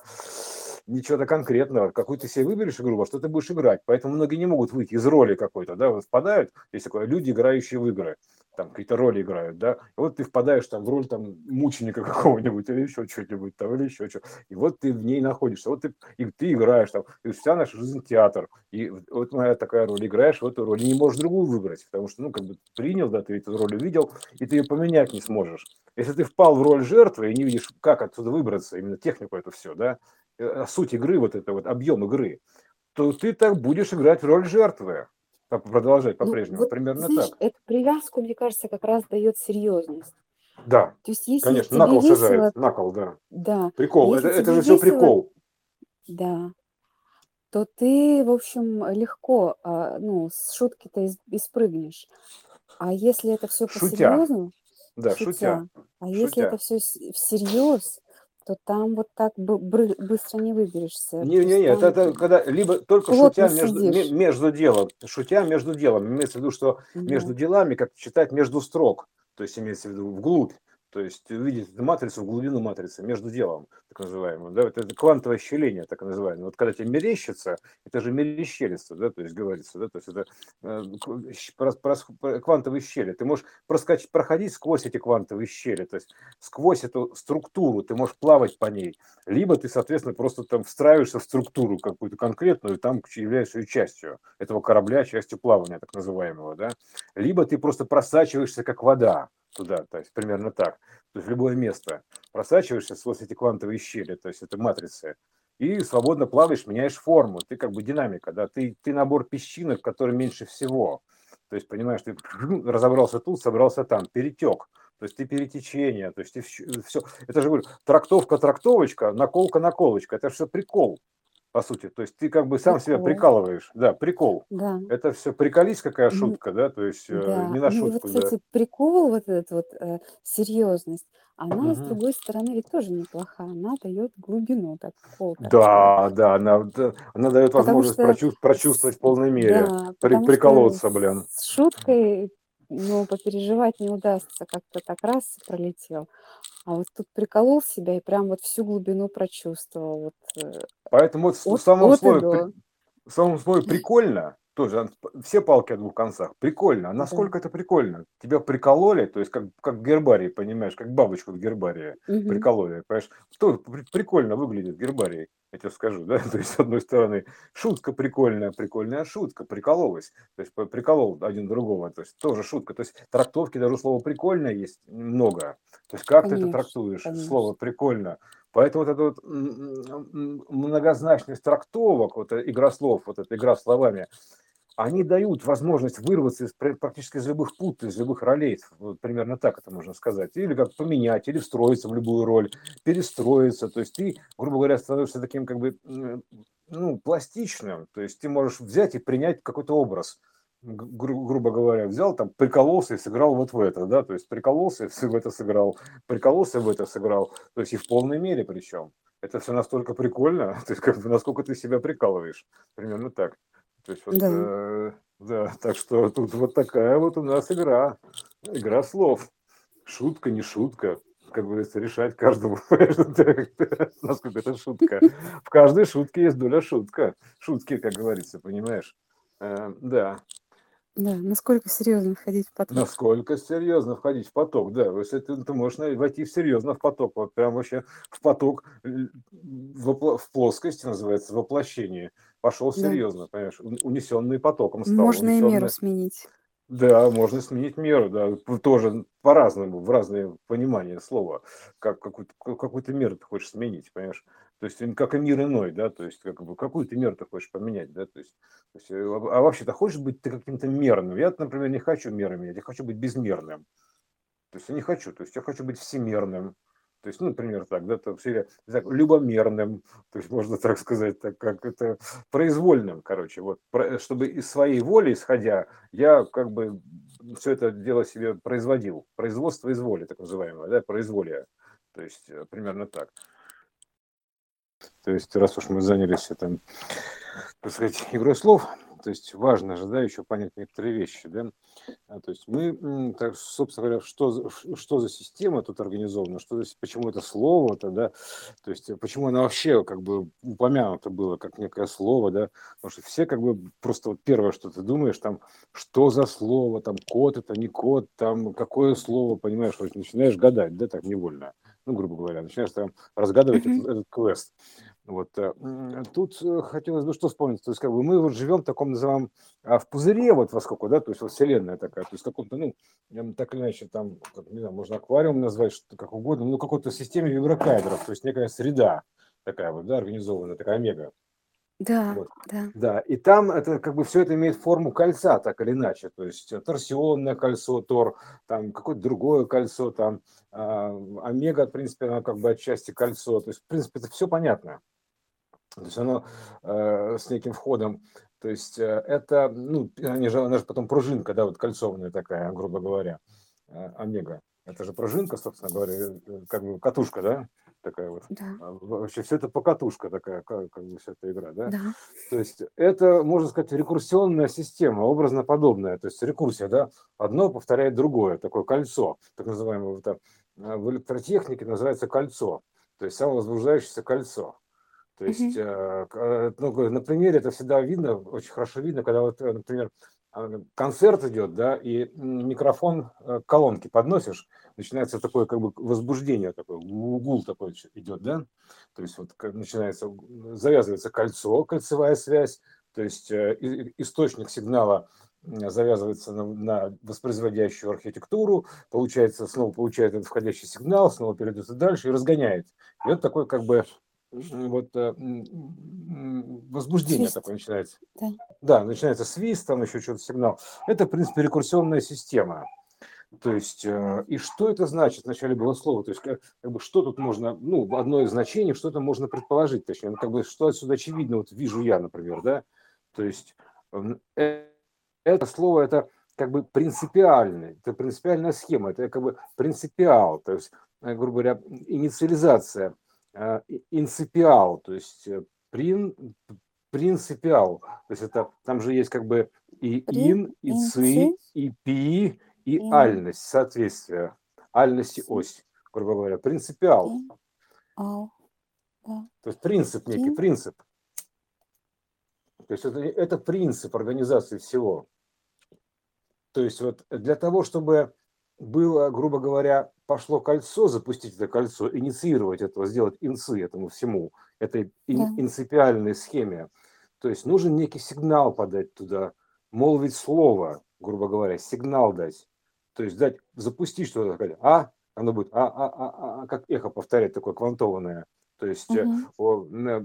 ничего-то конкретного. Какую ты себе выберешь игру, во что ты будешь играть. Поэтому многие не могут выйти из роли какой-то, да, вот впадают, есть такое, люди, играющие в игры там какие-то роли играют, да, и вот ты впадаешь там в роль там мученика какого-нибудь или еще что-нибудь там, или еще что и вот ты в ней находишься, вот ты, и ты играешь там, и вся наша жизнь театр, и вот моя такая роль, играешь в эту роль, и не можешь другую выбрать, потому что, ну, как бы принял, да, ты эту роль увидел, и ты ее поменять не сможешь. Если ты впал в роль жертвы и не видишь, как отсюда выбраться, именно технику это все, да, суть игры, вот это вот объем игры, то ты так будешь играть роль жертвы продолжать ну, по-прежнему. Ну, вот, Примерно знаешь, так. Эту привязку, мне кажется, как раз дает серьезность. Да, То есть, если конечно, на кол весело, сажает, на кол, да. Да. Прикол, это, это же весело, все прикол. Да. То ты, в общем, легко, а, ну, с шутки-то и, и спрыгнешь. А если это все по-серьезному, да, шутя. шутя. А шутя. если это все всерьез, то там вот так быстро не выберешься. Не-не-не, это, это когда либо только шутя между, между делом, шутя между делом, имеется в виду, что между делами, как читать между строк, то есть имеется в виду вглубь. То есть увидеть эту матрицу в глубину матрицы, между делом, так называемую. Да, это, это квантовое щеление, так называемое. Вот когда тебе мерещится, это же мерещелится, да, то есть говорится, да, то есть это э, квантовые щели. Ты можешь проскочить, проходить сквозь эти квантовые щели, то есть сквозь эту структуру, ты можешь плавать по ней. Либо ты, соответственно, просто там встраиваешься в структуру какую-то конкретную, и там являешься ее частью этого корабля, частью плавания, так называемого, да. Либо ты просто просачиваешься, как вода, туда, то есть примерно так. То есть в любое место просачиваешься сквозь эти квантовые щели, то есть это матрицы, и свободно плаваешь, меняешь форму. Ты как бы динамика, да, ты, ты набор песчинок, который меньше всего. То есть, понимаешь, ты разобрался тут, собрался там, перетек. То есть ты перетечение, то есть ты все. Это же говорю, трактовка, трактовочка, наколка, наколочка. Это все прикол по сути. То есть ты как бы сам прикол. себя прикалываешь. Да, прикол. Да. Это все приколись, какая шутка, да, то есть э, да. не на шутку. Ну, вот, кстати, да. прикол, вот этот вот э, серьезность, она, угу. с другой стороны, ведь тоже неплоха. Она дает глубину, так прикол. Да, да, она, она дает возможность что, прочувствовать, прочувствовать в полной мере. Да, При, приколоться, блин. С шуткой ну, попереживать не удастся, как-то так раз и пролетел. А вот тут приколол себя и прям вот всю глубину прочувствовал. Вот, э, Поэтому вот в самом, слове, в самом слове прикольно, тоже все палки о двух концах. Прикольно. А насколько да. это прикольно? Тебя прикололи, то есть как, как гербарий, понимаешь, как бабочку в гербарии угу. прикололи. Понимаешь, что прикольно выглядит гербарий, я тебе скажу, да? То есть, с одной стороны, шутка прикольная, прикольная шутка, прикололась. То есть, приколол один другого. То есть, тоже шутка. То есть, трактовки даже слова прикольное есть много. То есть, как конечно, ты это трактуешь, конечно. слово прикольно. Поэтому вот эта вот многозначность трактовок, вот игра слов, вот эта игра словами, они дают возможность вырваться из, практически из любых пут, из любых ролей, вот примерно так это можно сказать, или как поменять, или встроиться в любую роль, перестроиться, то есть ты, грубо говоря, становишься таким как бы ну, пластичным, то есть ты можешь взять и принять какой-то образ, гру- грубо говоря, взял там, прикололся и сыграл вот в это, да, то есть прикололся и в это сыграл, прикололся в это сыграл, то есть и в полной мере причем. Это все настолько прикольно, то есть как бы насколько ты себя прикалываешь, примерно так. То есть вот, да. Э, да, так что тут вот такая вот у нас игра, игра слов. Шутка, не шутка, как говорится, решать каждому, насколько это шутка. В каждой шутке есть доля шутка. Шутки, как говорится, понимаешь? Э, да. Да, насколько серьезно входить в поток. Насколько серьезно входить в поток, да. Если ты, ты можешь войти серьезно в поток, вот прям вообще в поток, в, в плоскости называется, воплощение. Пошел да. серьезно, понимаешь, унесенный потоком стал. Можно унесенный... и меру сменить. Да, можно сменить меру, да, тоже по-разному, в разные понимания слова, как какую-то, какую-то меру ты хочешь сменить, понимаешь? То есть как и мир иной, да, то есть как бы какую ты меру ты хочешь поменять, да, то есть, то есть э, а вообще ты хочешь быть ты каким-то мерным? Я, например, не хочу меры менять, я хочу быть безмерным. То есть я не хочу, то есть я хочу быть всемерным. То есть, ну, например, так, да, там, так, любомерным, то есть можно так сказать, так как это произвольным, короче, вот, чтобы из своей воли исходя, я как бы все это дело себе производил. Производство из воли, так называемое, да, произволие. То есть э, примерно так. То есть, раз уж мы занялись этим, так сказать, игрой слов, то есть важно же, да, еще понять некоторые вещи, да. А, то есть мы, так, собственно говоря, что, что за система тут организована, что, почему это слово-то, да, то есть почему она вообще как бы упомянута было как некое слово, да, потому что все как бы просто вот первое, что ты думаешь, там, что за слово, там, код это, не код, там, какое слово, понимаешь, вот начинаешь гадать, да, так невольно, ну, грубо говоря, начинаешь там разгадывать mm-hmm. этот, этот квест. Вот. Э, тут э, хотелось бы что вспомнить. То есть, как бы мы вот живем в таком называемом а в пузыре, вот во сколько, да, то есть вот вселенная такая, то есть каком-то, ну, так или иначе, там, как, не знаю, можно аквариум назвать, что как угодно, ну, какой-то системе виброкайдеров, то есть некая среда такая вот, да, организованная, такая омега. Да, вот. да. Да, и там это как бы все это имеет форму кольца, так или иначе, то есть торсионное кольцо, тор, там какое-то другое кольцо, там э, омега, в принципе, она как бы отчасти кольцо, то есть, в принципе, это все понятно. То есть оно э, с неким входом, то есть э, это, ну, они же, она же потом пружинка, да, вот кольцованная такая, грубо говоря, э, омега. Это же пружинка, собственно говоря, э, как бы катушка, да? такая вот. Да. А, Вообще все это покатушка такая, как, как бы вся эта игра, да? Да. То есть это, можно сказать, рекурсионная система, образно подобная. То есть рекурсия, да, одно повторяет другое, такое кольцо, так называемое это, а, в электротехнике называется кольцо, то есть самовозбуждающееся кольцо. То есть, э, ну, на примере это всегда видно, очень хорошо видно, когда вот, э, например, а, концерт идет, да, и микрофон к колонке подносишь, начинается такое как бы возбуждение, такое гу- гул такой идет, да, то есть вот начинается, завязывается кольцо, кольцевая связь, то есть источник сигнала завязывается на, на воспроизводящую архитектуру, получается, снова получает этот входящий сигнал, снова передает дальше и разгоняет. И вот такой как бы вот э, м, м, возбуждение Свист. такое начинается. Да. Да, начинается свист, там еще что-то сигнал. Это, в принципе, рекурсионная система. То есть, э, и что это значит? Вначале было слово. То есть, как, как бы, что тут можно, ну, одно из значений, что это можно предположить, точнее, ну, как бы, что отсюда очевидно, вот вижу я, например, да. То есть, э, это слово, это как бы принципиальный, это принципиальная схема, это как бы принципиал, то есть, э, грубо говоря, инициализация, э, инципиал, то есть э, прин, принципиал, то есть это там же есть как бы и ин, и ци, и пи, и альность, соответствие, альность и ось, грубо говоря, принципиал, то есть принцип некий, Прин. принцип, то есть это, это принцип организации всего. То есть вот для того, чтобы было, грубо говоря, пошло кольцо, запустить это кольцо, инициировать этого, сделать инцы этому всему, этой ин- Да. инципиальной схеме, то есть нужен некий сигнал подать туда, молвить слово, грубо говоря, сигнал дать. То есть дать, запустить что-то, а, оно будет, а, а, а, а, а, как эхо повторять такое квантованное. То есть э, Мгм. о, на-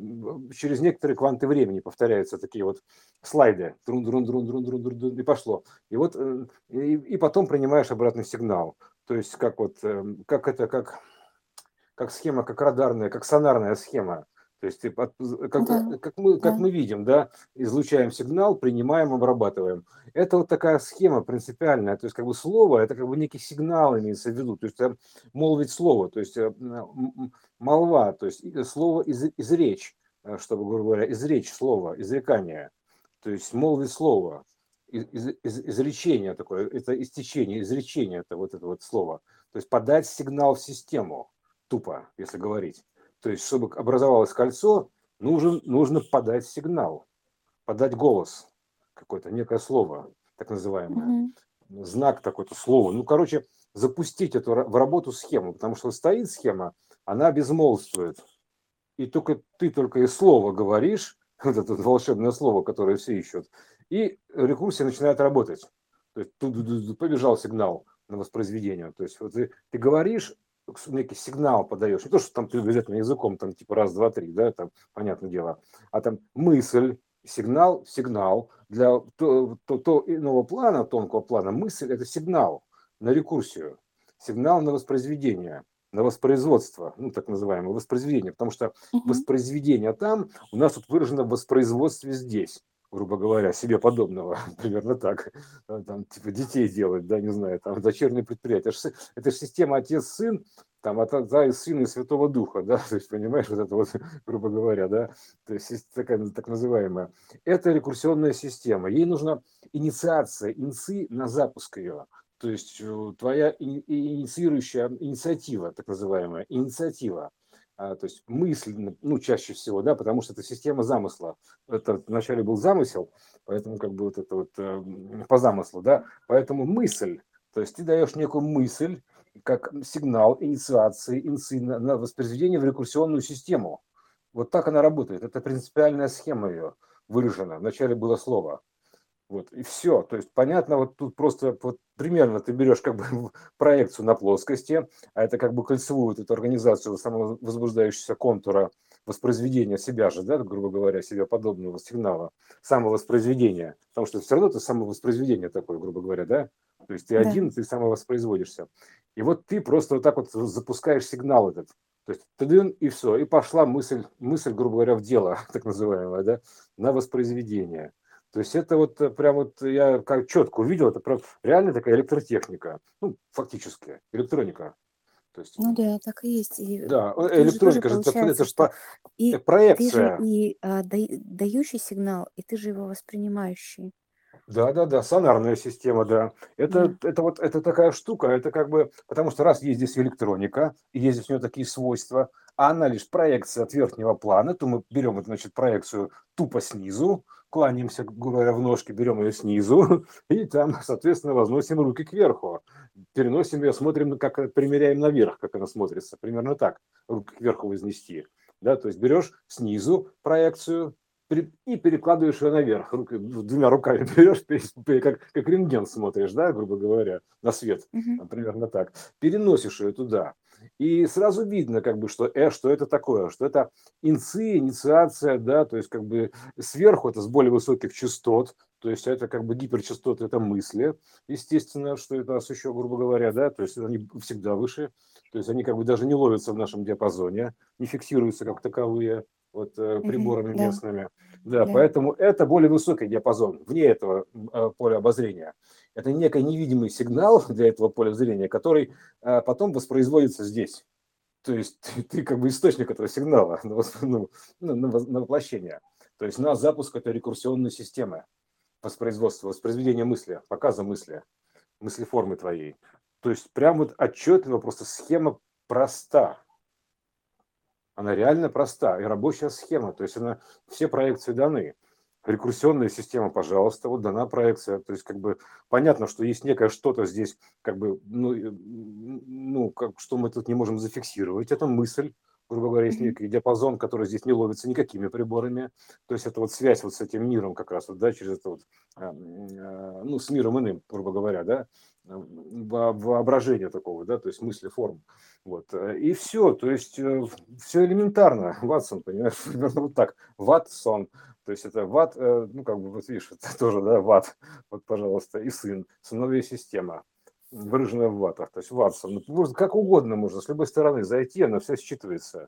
через некоторые кванты времени повторяются такие вот слайды, друн друн друн друн друн друн друн, и пошло. И вот э, и, и потом принимаешь обратный сигнал. То есть как вот э, как это как как схема, как радарная, как сонарная схема. То есть ты как, Да. как мы как Да. мы видим, да, излучаем сигнал, принимаем, обрабатываем. Это вот такая схема принципиальная. То есть как бы слово это как бы некий сигнал имеется в виду. То есть молвить слово, то есть э, молва, то есть слово из, изречь, э, чтобы, грубо говоря, изречь слово, изрекание. То есть молвить слово, из, из- из- изречение такое, это истечение, изречение, это вот это вот слово. То есть подать сигнал в систему, тупо, если говорить. То есть, чтобы образовалось кольцо, нужен, нужно подать сигнал, подать голос какой-то, некое слово, так называемое Мгм. знак такой-то слово. Ну, короче, запустить эту в работу схему, потому что стоит схема, она безмолвствует. И только ты только и слово говоришь, вот это волшебное слово, которое все ищут, и рекурсия начинает работать. То есть тут побежал сигнал на воспроизведение. То есть вот ты, ты говоришь, некий сигнал подаешь, не то, что там ты обязательно языком, там типа раз, два, три, да, там, понятное дело, а там мысль, сигнал, сигнал. Для то, то, то иного плана, тонкого плана, мысль – это сигнал на рекурсию, сигнал на воспроизведение, на воспроизводство, ну, так называемое воспроизведение, потому что Мгм. воспроизведение там у нас тут выражено в воспроизводстве здесь, грубо говоря, себе подобного, примерно так. Там, там, типа детей делать, да, не знаю, там дочерние предприятия. Это ж сы- Это же система отец-сын, там от отца и сына и Святого Духа, да, то есть, понимаешь, вот это вот, грубо говоря, да, то есть такая так называемая. Это рекурсионная система. Ей нужна инициация, инцы на запуск ее. То есть э, твоя инициирующая инициатива, так называемая, инициатива, то есть мысль, ну, чаще всего, да, потому что это система замысла. Это вначале был замысел, поэтому как бы вот это вот э, по замыслу, да, поэтому мысль, то есть ты даешь некую мысль, как сигнал инициации, инци на, на воспроизведение в рекурсионную систему. Вот так она работает. Это принципиальная схема ее выражена. Вначале было слово. Вот, и все. То есть, понятно, вот тут просто вот примерно ты берешь как бы проекцию на плоскости, а это как бы кольцевую вот эту организацию самовозбуждающегося контура воспроизведения себя же, да, грубо говоря, себе подобного сигнала, самовоспроизведения. Потому что все равно это самовоспроизведение такое, грубо говоря, да? То есть ты Да. один, ты самовоспроизводишься. И вот ты просто вот так вот запускаешь сигнал этот. То есть тыдын, и все, и пошла мысль, мысль, грубо говоря, в дело, так называемое, да, на воспроизведение. То есть это вот э, прям вот я как четко увидел, это прям реально такая электротехника, ну, фактически, электроника. То есть, Ну да, так и есть. И да, э, электроника же это, это же что и ты же проекция. и а, дай- дающий сигнал, и ты же его воспринимающий. Да, да, да, сонарная система, да. Это, Да. это вот это такая штука, это как бы, потому что раз есть здесь электроника, и есть здесь у нее такие свойства, а она лишь проекция от верхнего плана, то мы берем, значит, проекцию тупо снизу, кланяемся, грубо говоря, в ножки, берем ее снизу, и там, соответственно, возносим руки кверху. Переносим ее, смотрим, как примеряем наверх, как она смотрится. Примерно так, руки кверху вознести. Да, то есть берешь снизу проекцию, и перекладываешь ее наверх, руки, двумя руками берешь, как, как рентген смотришь, да, грубо говоря, на свет, примерно так, переносишь ее туда. И сразу видно, как бы, что, э, что это такое, что это инцы, инициация, да, то есть как бы сверху это с более высоких частот, то есть это как бы гиперчастоты, это мысли, естественно, что это у нас еще, грубо говоря, да, то есть они всегда выше, то есть они как бы даже не ловятся в нашем диапазоне, не фиксируются как таковые вот э, приборами Да, местными. Да, да. поэтому это более высокий диапазон, вне этого э, поля обозрения. Это некий невидимый сигнал для этого поля зрения, который э, потом воспроизводится здесь. То есть ты, ты как бы источник этого сигнала на, вос- ну, ну, на на воплощение. То есть на запуск этой рекурсионной системы воспроизводства, воспроизведения мысли, показа мысли, мыслеформы твоей. То есть прям вот отчетливо, просто схема проста. Она реально проста и рабочая схема. То есть она, все проекции даны. Рекурсионная система, пожалуйста, вот дана проекция. То есть как бы понятно, что есть некое что-то здесь, как бы, ну, ну как, что мы тут не можем зафиксировать. Это мысль, грубо говоря, есть некий диапазон, который здесь не ловится никакими приборами. То есть это вот связь вот с этим миром как раз, вот, да, через это вот, а, а, ну, с миром иным, грубо говоря, да, во- воображение такого, да, то есть мысли, форм. Вот. э, И все, то есть все элементарно. Ватсон, понимаешь, примерно вот так. Ватсон. То есть это ват, э, ну как бы, вот видишь, это тоже, да, ват. Вот, пожалуйста, и сын. Сыновья система, выраженная в ватах. То есть Ватсон. Ну, как угодно можно, с любой стороны зайти, она все считывается.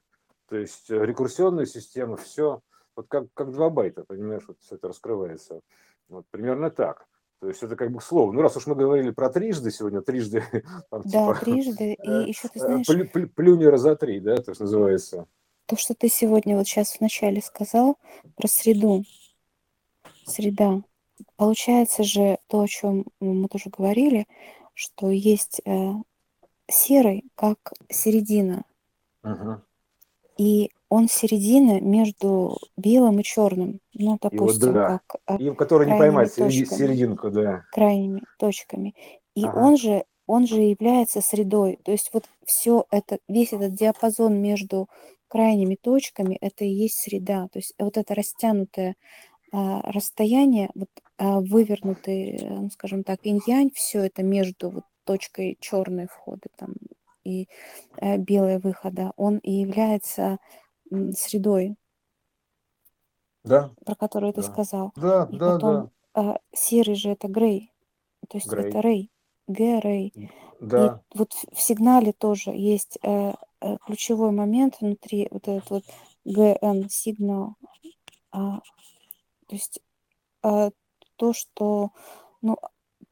То есть э, рекурсионная система, все. Вот как, как два байта, понимаешь, вот все это раскрывается. Вот примерно так. То есть это как бы слово. Ну, раз уж мы говорили про трижды сегодня, трижды, там, Да, типа, трижды. И э, еще ты э, знаешь, плю- плю- плюни раза три, да, то, что называется. то, что ты сегодня вот сейчас вначале сказал про среду, среда. Получается же то, о чем мы тоже говорили, что есть э, серый как середина, Мгм. и он середина между белым и черным, ну, И вот допустим, да, как э, и который не поймать точками. серединку, да. крайними точками. И Ага. он же, он же является средой. То есть вот все это, весь этот диапазон между крайними точками, это и есть среда. То есть вот это растянутое а, расстояние, вот а, вывернутый, э, ну, скажем так, инь-янь, все это между вот точкой черной входа там и э, белой выхода, он и является средой, Да, про которую ты да. сказал. Да, И да, потом да. а, серый же это грей, то есть это Грей. рей, г-рей. И Да. вот в сигнале тоже есть э, э, ключевой момент внутри, вот этот вот GN сигнал. А, то есть а, то, что, ну,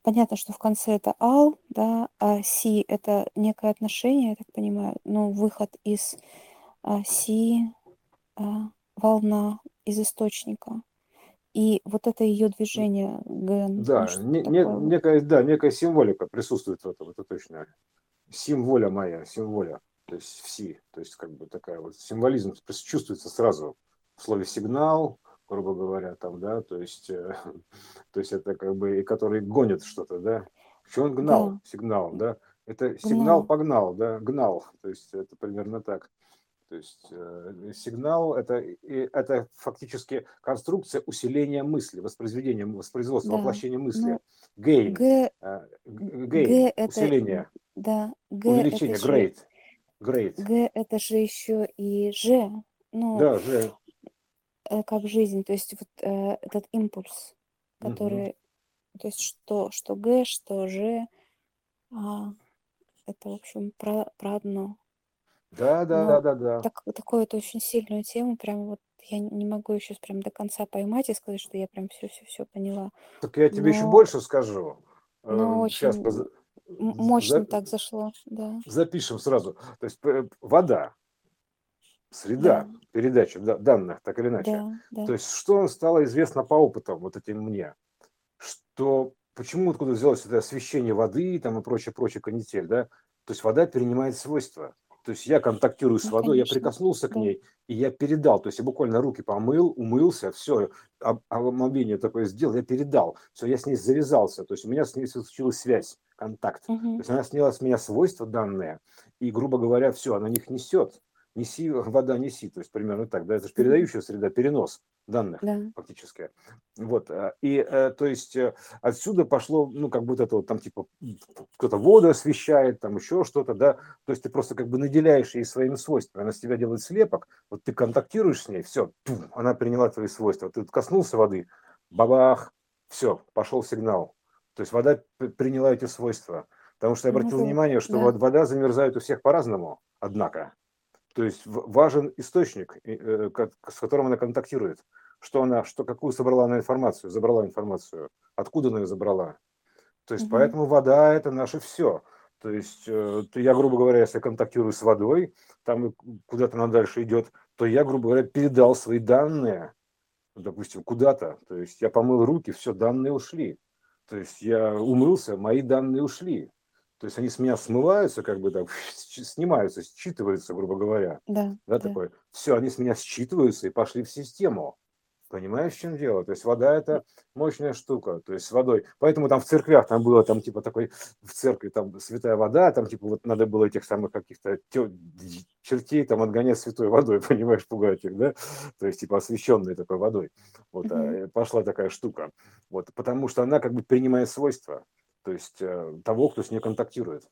понятно, что в конце это ал, да, а си это некое отношение, я так понимаю, ну, выход из си, а, волна из источника. И вот это ее движение ну, Да, что не- не- некая, да, некая символика присутствует в этом, это точно. Символя моя, символя, то есть все, то есть как бы такая вот символизм чувствуется сразу в слове сигнал, грубо говоря, там, да, то есть, э, то есть это как бы, и который гонит что-то, да. Что он гнал, Да, сигнал, да. Это сигнал гнал. погнал, да, гнал, то есть это примерно так. То есть э, сигнал это, это фактически конструкция усиления мысли, воспроизведения, воспроизводства, Да, воплощения мысли. ну, Gain, Г, э, г- Г gain, это, усиление, да, Г это увеличение, же, great. Г это же еще и Ж, ну, Да, же. э, как жизнь, то есть вот э, этот импульс, который, то есть что, что Г, что Ж, а, это, в общем, про, про одно. Да, да, Но да, да, да. так, такую это очень сильную тему, прям вот я не могу еще прям до конца поймать и сказать, что я прям все-все-все поняла. Так я тебе еще Но, больше скажу. но Сейчас, очень, Мощно так зашло, да. Запишем сразу. То есть вода, среда да. передачи данных, так или иначе. Да, да. То есть что стало известно по опытам вот этим мне? Что почему откуда взялось это освещение воды там и прочее, прочее, канитель, да? То есть вода перенимает свойства. То есть я контактирую с ну, водой, конечно. я прикоснулся да. к ней, и я передал. То есть я буквально руки помыл, умылся, все, омовение такое сделал, я передал. Все, я с ней завязался. То есть у меня с ней случилась связь, контакт. Угу. То есть она сняла с меня свойства данные, и, грубо говоря, все, она них несет неси, вода неси, то есть примерно так, да, это же передающая среда, перенос данных да. фактически. Вот, э, и э, то есть э, отсюда пошло, ну, как будто это вот там типа кто-то воду освещает, там еще что-то, да, то есть ты просто как бы наделяешь ей своими свойствами, она с тебя делает слепок, вот ты контактируешь с ней, все, она приняла твои свойства, ты коснулся воды, бабах, все, пошел сигнал, то есть вода приняла эти свойства, потому что я ну обратил ну, внимание, что да. вода замерзает у всех по-разному, однако, то есть важен источник, э, с которым она контактирует. Что она, что, какую собрала она информацию, забрала информацию, откуда она ее забрала. То есть, угу. поэтому вода – это наше все. То есть, э, я, грубо говоря, если контактирую с водой, там куда-то она дальше идет, то я, грубо говоря, передал свои данные, допустим, куда-то. То есть, я помыл руки, все, данные ушли. То есть, я умылся, мои данные ушли. То есть они с меня смываются, как бы так, снимаются, считываются, грубо говоря. Да, да, да. такое. Все, они с меня считываются и пошли в систему. Понимаешь, в чем дело? То есть вода это мощная штука, то есть с водой. Поэтому там в церквях там было там типа такой в церкви там святая вода, там типа вот надо было этих самых каких-то чертей там отгонять святой водой, понимаешь, пугать их, да? То есть типа освященной такой водой. Вот mm-hmm. пошла такая штука. Вот потому что она как бы принимает свойства то есть э, того, кто с ней контактирует.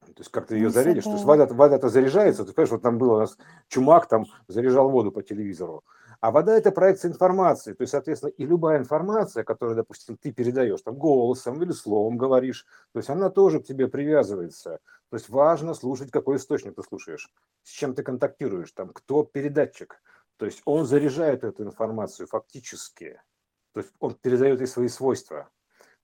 То есть как ты ее ну, зарядишь. То есть вода, вода-то заряжается. Ты понимаешь, вот там был у нас чумак, там заряжал воду по телевизору. А вода – это проекция информации. То есть, соответственно, и любая информация, которую, допустим, ты передаешь там голосом или словом говоришь, то есть она тоже к тебе привязывается. То есть важно слушать, какой источник ты слушаешь, с чем ты контактируешь, там, кто передатчик. То есть он заряжает эту информацию фактически. То есть он передает ей свои свойства.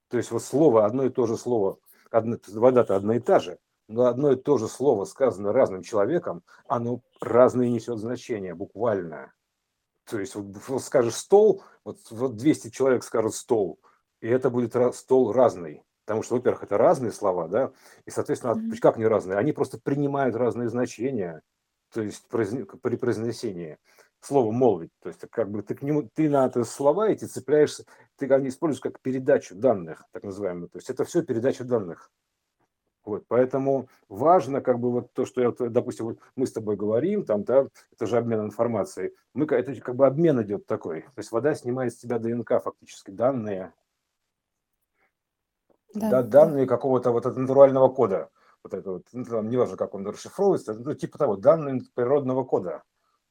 То есть вот слово, одно и то же слово, вода-то одна и та же, но одно и то же слово сказано разным человеком, оно разные несет значения, буквально. То есть вот, скажешь стол, вот, вот 200 человек скажут стол, и это будет стол разный. Потому что, во-первых, это разные слова, да, и, соответственно, mm-hmm. как не разные? Они просто принимают разные значения, то есть при произнесении слово молвить. То есть как бы ты к нему, ты на это слова эти цепляешься, ты они используешь как передачу данных, так называемую. То есть это все передача данных. Вот, поэтому важно, как бы вот то, что я, допустим, вот мы с тобой говорим, там, да, это же обмен информацией. Мы, это как бы обмен идет такой. То есть вода снимает с тебя ДНК фактически, данные, да, да, данные какого-то вот натурального кода. Вот это вот, ну, там, неважно, как он расшифровывается, ну, типа того, данные природного кода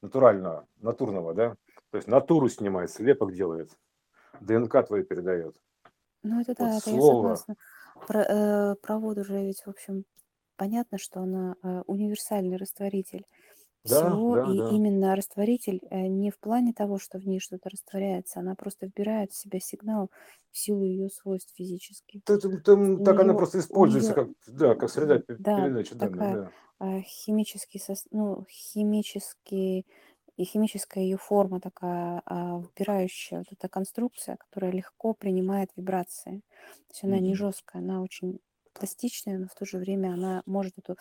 натурального, натурного, да? То есть натуру снимает, слепок делает, ДНК твою передает. Ну, это да, вот это слово. я согласна. Про, э, про воду же ведь, в общем, понятно, что она э, универсальный растворитель всего, да, и да. именно растворитель э, не в плане того, что в ней что-то растворяется, она просто вбирает в себя сигнал в силу ее свойств физических. Ты, ты, ты, так она просто используется нее, как, да, как среда да, передачи данных. Да. А, химический, ну, химический и химическая ее форма такая а, вбирающая, вот эта конструкция, которая легко принимает вибрации. То есть она mm-hmm. не жесткая, она очень пластичная, но в то же время она может эту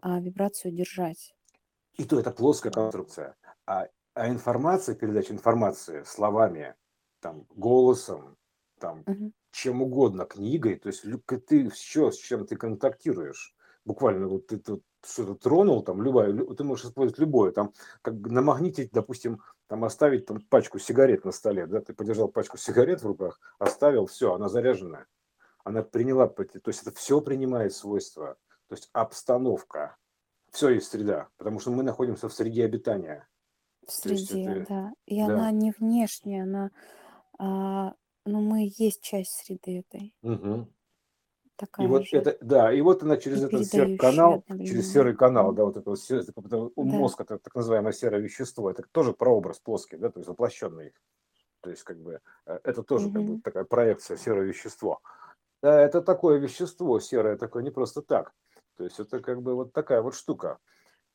а, вибрацию держать. И то это плоская конструкция. А, а информация, передача информации словами, там, голосом, там, угу. чем угодно, книгой, то есть ты все, с чем ты контактируешь, буквально вот ты тут что-то тронул, там, любая, ты можешь использовать любое, там, как намагнитить, допустим, там, оставить там пачку сигарет на столе, да, ты подержал пачку сигарет в руках, оставил, все, она заряженная, она приняла, то есть это все принимает свойства, то есть обстановка, все есть среда, потому что мы находимся в среде обитания. В среде, это, да, и да. она не внешняя, она, а, ну, мы есть часть среды этой. Угу такая и вот же. это, да, и вот она через этот серый канал, через серый канал, да, вот это, вот, это, это мозг, это так называемое серое вещество, это тоже прообраз плоский, да, то есть воплощенный. То есть, как бы, э, это тоже угу. как бы такая проекция серое вещество. Да, это такое вещество серое, такое не просто так. То есть это как бы вот такая вот штука.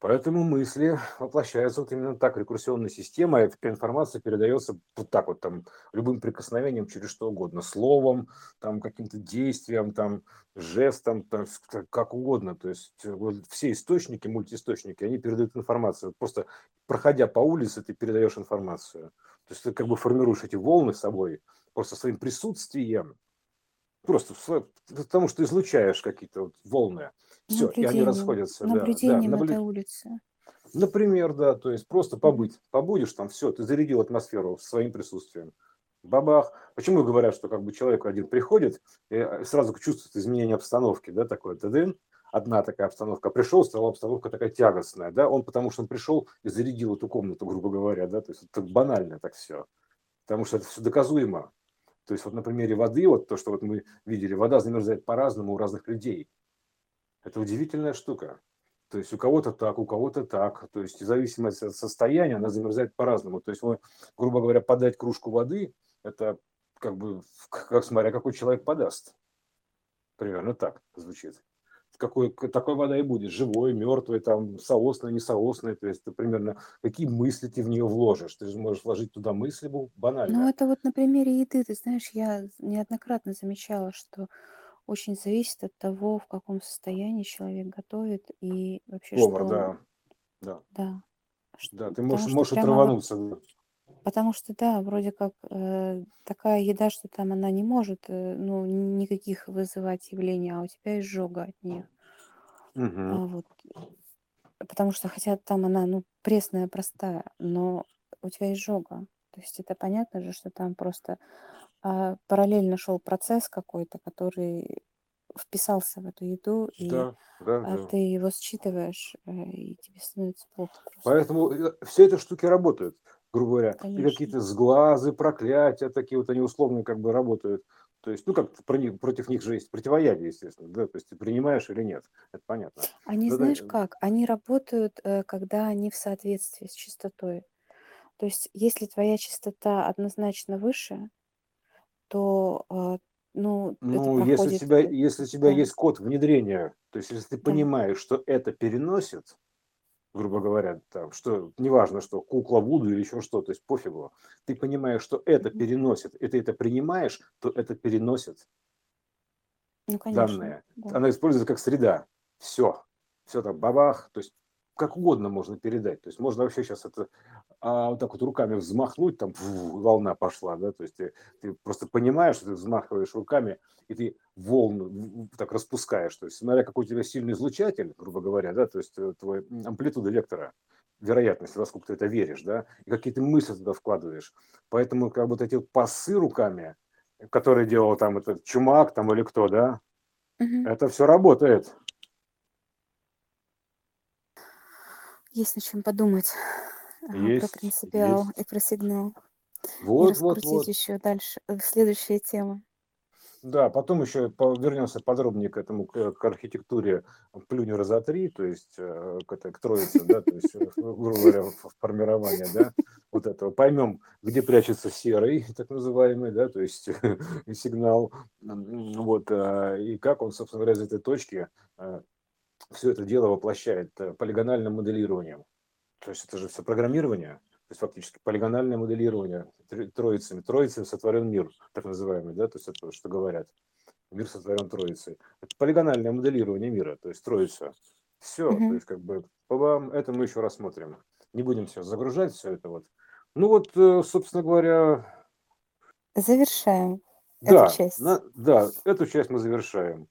Поэтому мысли воплощаются вот именно так, рекурсионная система, и информация передается вот так вот, там, любым прикосновением через что угодно, словом, там, каким-то действием, там, жестом, там, как угодно. То есть вот все источники, мультиисточники, они передают информацию. Просто проходя по улице, ты передаешь информацию. То есть ты как бы формируешь эти волны собой, просто своим присутствием, просто потому что излучаешь какие-то вот волны. Все, и они расходятся. Наблюдением да, да, этой улицы. Например, да, то есть просто побыть. Побудешь там, все, ты зарядил атмосферу своим присутствием. Бабах. Почему говорят, что как бы человек один приходит и э, сразу чувствует изменение обстановки, да, такое тадын, одна такая обстановка. Пришел, стала обстановка такая тягостная, да, он потому что он пришел и зарядил эту комнату, грубо говоря, да, то есть это банально так все, потому что это все доказуемо. То есть вот на примере воды, вот то, что вот мы видели, вода замерзает по-разному у разных людей. Это удивительная штука. То есть у кого-то так, у кого-то так. То есть в зависимости от состояния она замерзает по-разному. То есть, грубо говоря, подать кружку воды, это как бы, как смотря какой человек подаст. Примерно так звучит. Какой, такой вода и будет, живой, мертвый, там, соосный, несоосный, то есть, ты примерно, какие мысли ты в нее вложишь, ты же можешь вложить туда мысли банально. Ну, это вот на примере еды, ты знаешь, я неоднократно замечала, что очень зависит от того, в каком состоянии человек готовит и вообще Повар, что да. Да. Да. Да, ты можешь, можешь отрывануться. Вот, потому что, да, вроде как э, такая еда, что там она не может, э, ну, никаких вызывать явлений, а у тебя изжога от нее. Угу. А, вот. Потому что, хотя там она, ну, пресная, простая, но у тебя изжога. То есть это понятно же, что там просто а, параллельно шел процесс какой-то, который вписался в эту еду, и Да, да, а, да. ты его считываешь, э, и тебе становится плохо просто. Поэтому э, все эти штуки работают, грубо говоря. И Конечно. какие-то сглазы, проклятия, такие вот они условно как бы работают. То есть, ну как них, против них же есть противоядие, естественно, да, то есть ты принимаешь или нет, это понятно. Они, Да, да, знаешь как, они работают, э, когда они в соответствии с чистотой. То есть, если твоя чистота однозначно выше, то, а, ну, это Ну, если у тебя, если у тебя да, есть код внедрения, то есть если ты да. понимаешь, что это переносит, грубо говоря, там, что неважно, что кукла Вуду или еще что, то есть пофигу, ты понимаешь, что это переносит, и ты это принимаешь, то это переносит Ну, конечно, данные. да. Она используется как среда. Все. Все там бабах. То есть как угодно можно передать. То есть можно вообще сейчас это а, вот так вот руками взмахнуть, там фу, волна пошла, да, то есть ты, ты просто понимаешь, что ты взмахиваешь руками, и ты волну так распускаешь, то есть смотря какой у тебя сильный излучатель, грубо говоря, да, то есть э, твой амплитуда вектора, вероятность, насколько ты это веришь, да, и какие то мысли туда вкладываешь. Поэтому как бы вот эти пасы руками, которые делал там этот чумак там или кто, да, Мгм. это все работает. Есть над чем подумать а, про Есть, принципиал есть. и про сигнал. И Вот, вот, раскрутить вот. еще дальше э, следующие темы. Да, потом еще вернемся подробнее к этому, к, к архитектуре плюнь раза три, то есть э, к, к троице, да, то есть, э, грубо говоря, в- формирование, да, вот этого. Поймем, где прячется серый, так называемый, да, то есть сигнал, вот, и как он, собственно говоря, из этой точки все это дело воплощает э, полигональным моделированием. То есть это же все программирование, то есть фактически полигональное моделирование троицами. Троицами сотворен мир, так называемый, да, то есть это что говорят. Мир сотворен троицей. Это полигональное моделирование мира, то есть троица. Все, угу. то есть как бы по вам это мы еще рассмотрим. Не будем все загружать, все это вот. Ну вот, э, собственно говоря... Завершаем да, эту часть. На, да, эту часть мы завершаем.